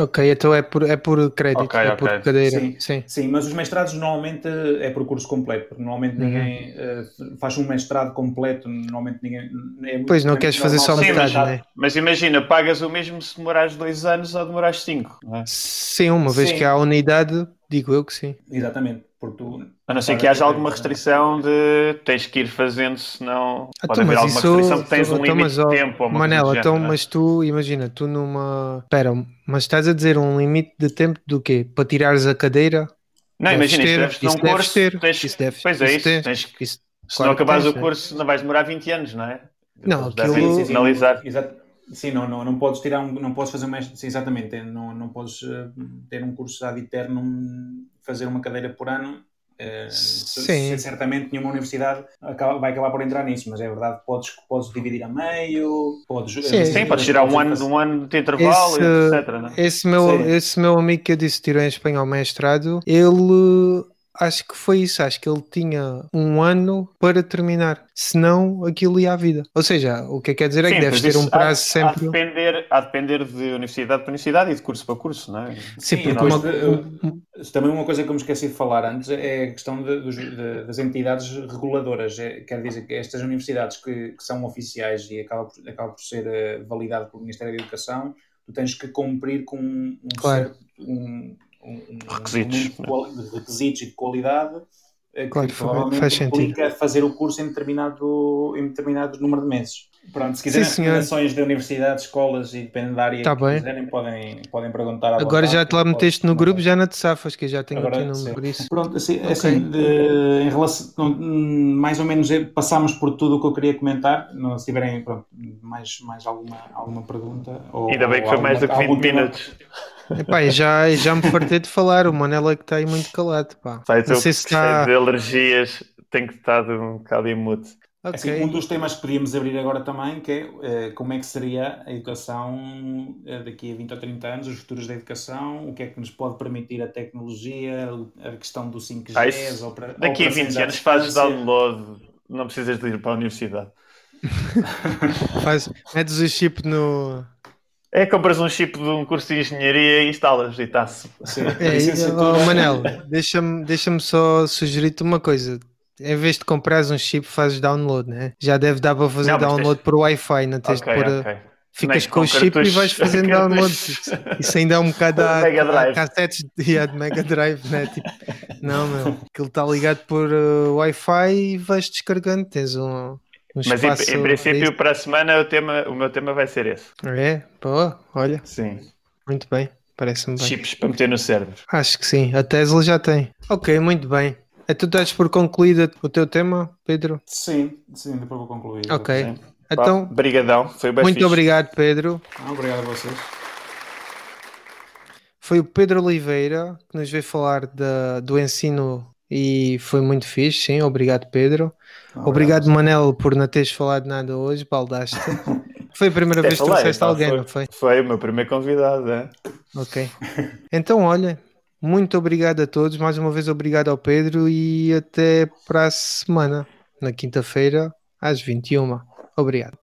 Ok, então é por, é por crédito, okay, é por cadeira. Sim, sim. sim, mas os mestrados normalmente é por curso completo, porque normalmente uhum. ninguém uh, faz um mestrado completo, normalmente ninguém. É pois, não queres fazer só metade, mas, né? mas imagina, pagas o mesmo se demorares dois anos ou demorares cinco, é? Sim, uma vez sim. que há unidade, digo eu que sim. Exatamente, porque tu. A não ser que haja alguma restrição de tens que ir fazendo, senão ah, pode haver alguma isso, restrição que tens um então, limite de tempo. Ou Manela, então, género, é? mas tu, imagina, tu numa. Espera, mas estás a dizer um limite de tempo do quê? Para tirares a cadeira? Não, imagina, ter, isso, isso curso, ter, tens, isso deve, pois é isso, ter, tens, isso, se claro não acabares o curso, não vais demorar 20 anos, não é? Não, aquilo... finalizar. Sim, não, não, não podes tirar um, não podes fazer mais, sim, exatamente, não, não podes uh, ter um curso ad eterno, fazer uma cadeira por ano Uh, Sim. certamente nenhuma universidade acaba, vai acabar por entrar nisso, mas é verdade podes, podes dividir a meio, podes, Sim, Sim podes tirar um ano, um ano de intervalo, esse, etc. Né? Esse, meu, esse meu amigo que eu disse tirou em espanhol mestrado, ele acho que foi isso. Acho que ele tinha um ano para terminar. Senão, aquilo ia à vida. Ou seja, o que é que quer dizer é que deves ter um prazo há, sempre. Há depender, há depender de universidade para universidade e de curso para curso, não é? Sim, Sim porque uma... de, também uma coisa que eu me esqueci de falar antes é a questão de, de, das entidades reguladoras. É, quer dizer que estas universidades que, que são oficiais e acabam por, acaba por ser uh, validado pelo Ministério da Educação, tu tens que cumprir com um, claro. certo. Um, um, requisitos, um de requisitos e de qualidade eh, que claro, provavelmente faz implica fazer o curso em determinado, em determinado número de meses. Pronto, se quiserem Sim, recomendações de universidades, escolas e dependendo da área tá que bem. quiserem, podem, podem perguntar Agora vontade, já te lá meteste no grupo, já não te safas, que eu já tenho Agora, aqui número por isso. Pronto, assim, okay. assim de, em relação, mais ou menos eh, passámos por tudo o que eu queria comentar. Não, se tiverem pronto, mais, mais alguma, alguma pergunta. Ou, Ainda bem que foi mais do que 20 minutos. Epá, já, já me fartei de falar, o Manela é que está aí muito calado. Pá. Sai, não sei se está... de alergias, tem que estar um bocado imute. Okay. Assim, um dos temas que podíamos abrir agora também, que é uh, como é que seria a educação uh, daqui a 20 ou 30 anos, os futuros da educação, o que é que nos pode permitir a tecnologia, a questão do 5G, ah, isso, Daqui a 20 anos fazes download, não precisas de ir para a universidade. Faz, metes o chip no, é, compras um chip de um curso de engenharia e instalas e está-se. É, oh, Manel, deixa-me deixa só sugerir-te uma coisa. Em vez de comprares um chip, fazes download, né? Já deve dar para fazer não, download tens... por Wi-Fi, não tens okay, de pôr. Okay. Ficas com, com o chip cartuchos, e vais fazendo download. Isso ainda é um bocado a, a cassetes de, de Mega Drive, né? Tipo, não, meu, aquilo está ligado por uh, Wi-Fi e vais descarregando. Tens um. um Mas em, em princípio, para a semana, o, tema, o meu tema vai ser esse. É? Pô, olha. Sim. Muito bem, parece-me bem. Chips para meter no cérebro. Acho que sim, a Tesla já tem. Ok, muito bem. É tu estás por concluída o teu tema, Pedro? Sim, sim, depois vou concluir. Ok. Sim. Então, Obrigadão, foi bem Muito fixe. obrigado, Pedro. Ah, obrigado a vocês. Foi o Pedro Oliveira que nos veio falar da, do ensino e foi muito fixe, sim. Obrigado, Pedro. Obrigado, obrigado Manel, por não teres falado nada hoje, baldaste. Foi a primeira vez que trouxeste alguém, foi, não foi? Foi o meu primeiro convidado, é? Ok. Então, olha, muito obrigado a todos. Mais uma vez, obrigado ao Pedro e até para a semana, na quinta-feira, às 21. Obrigado.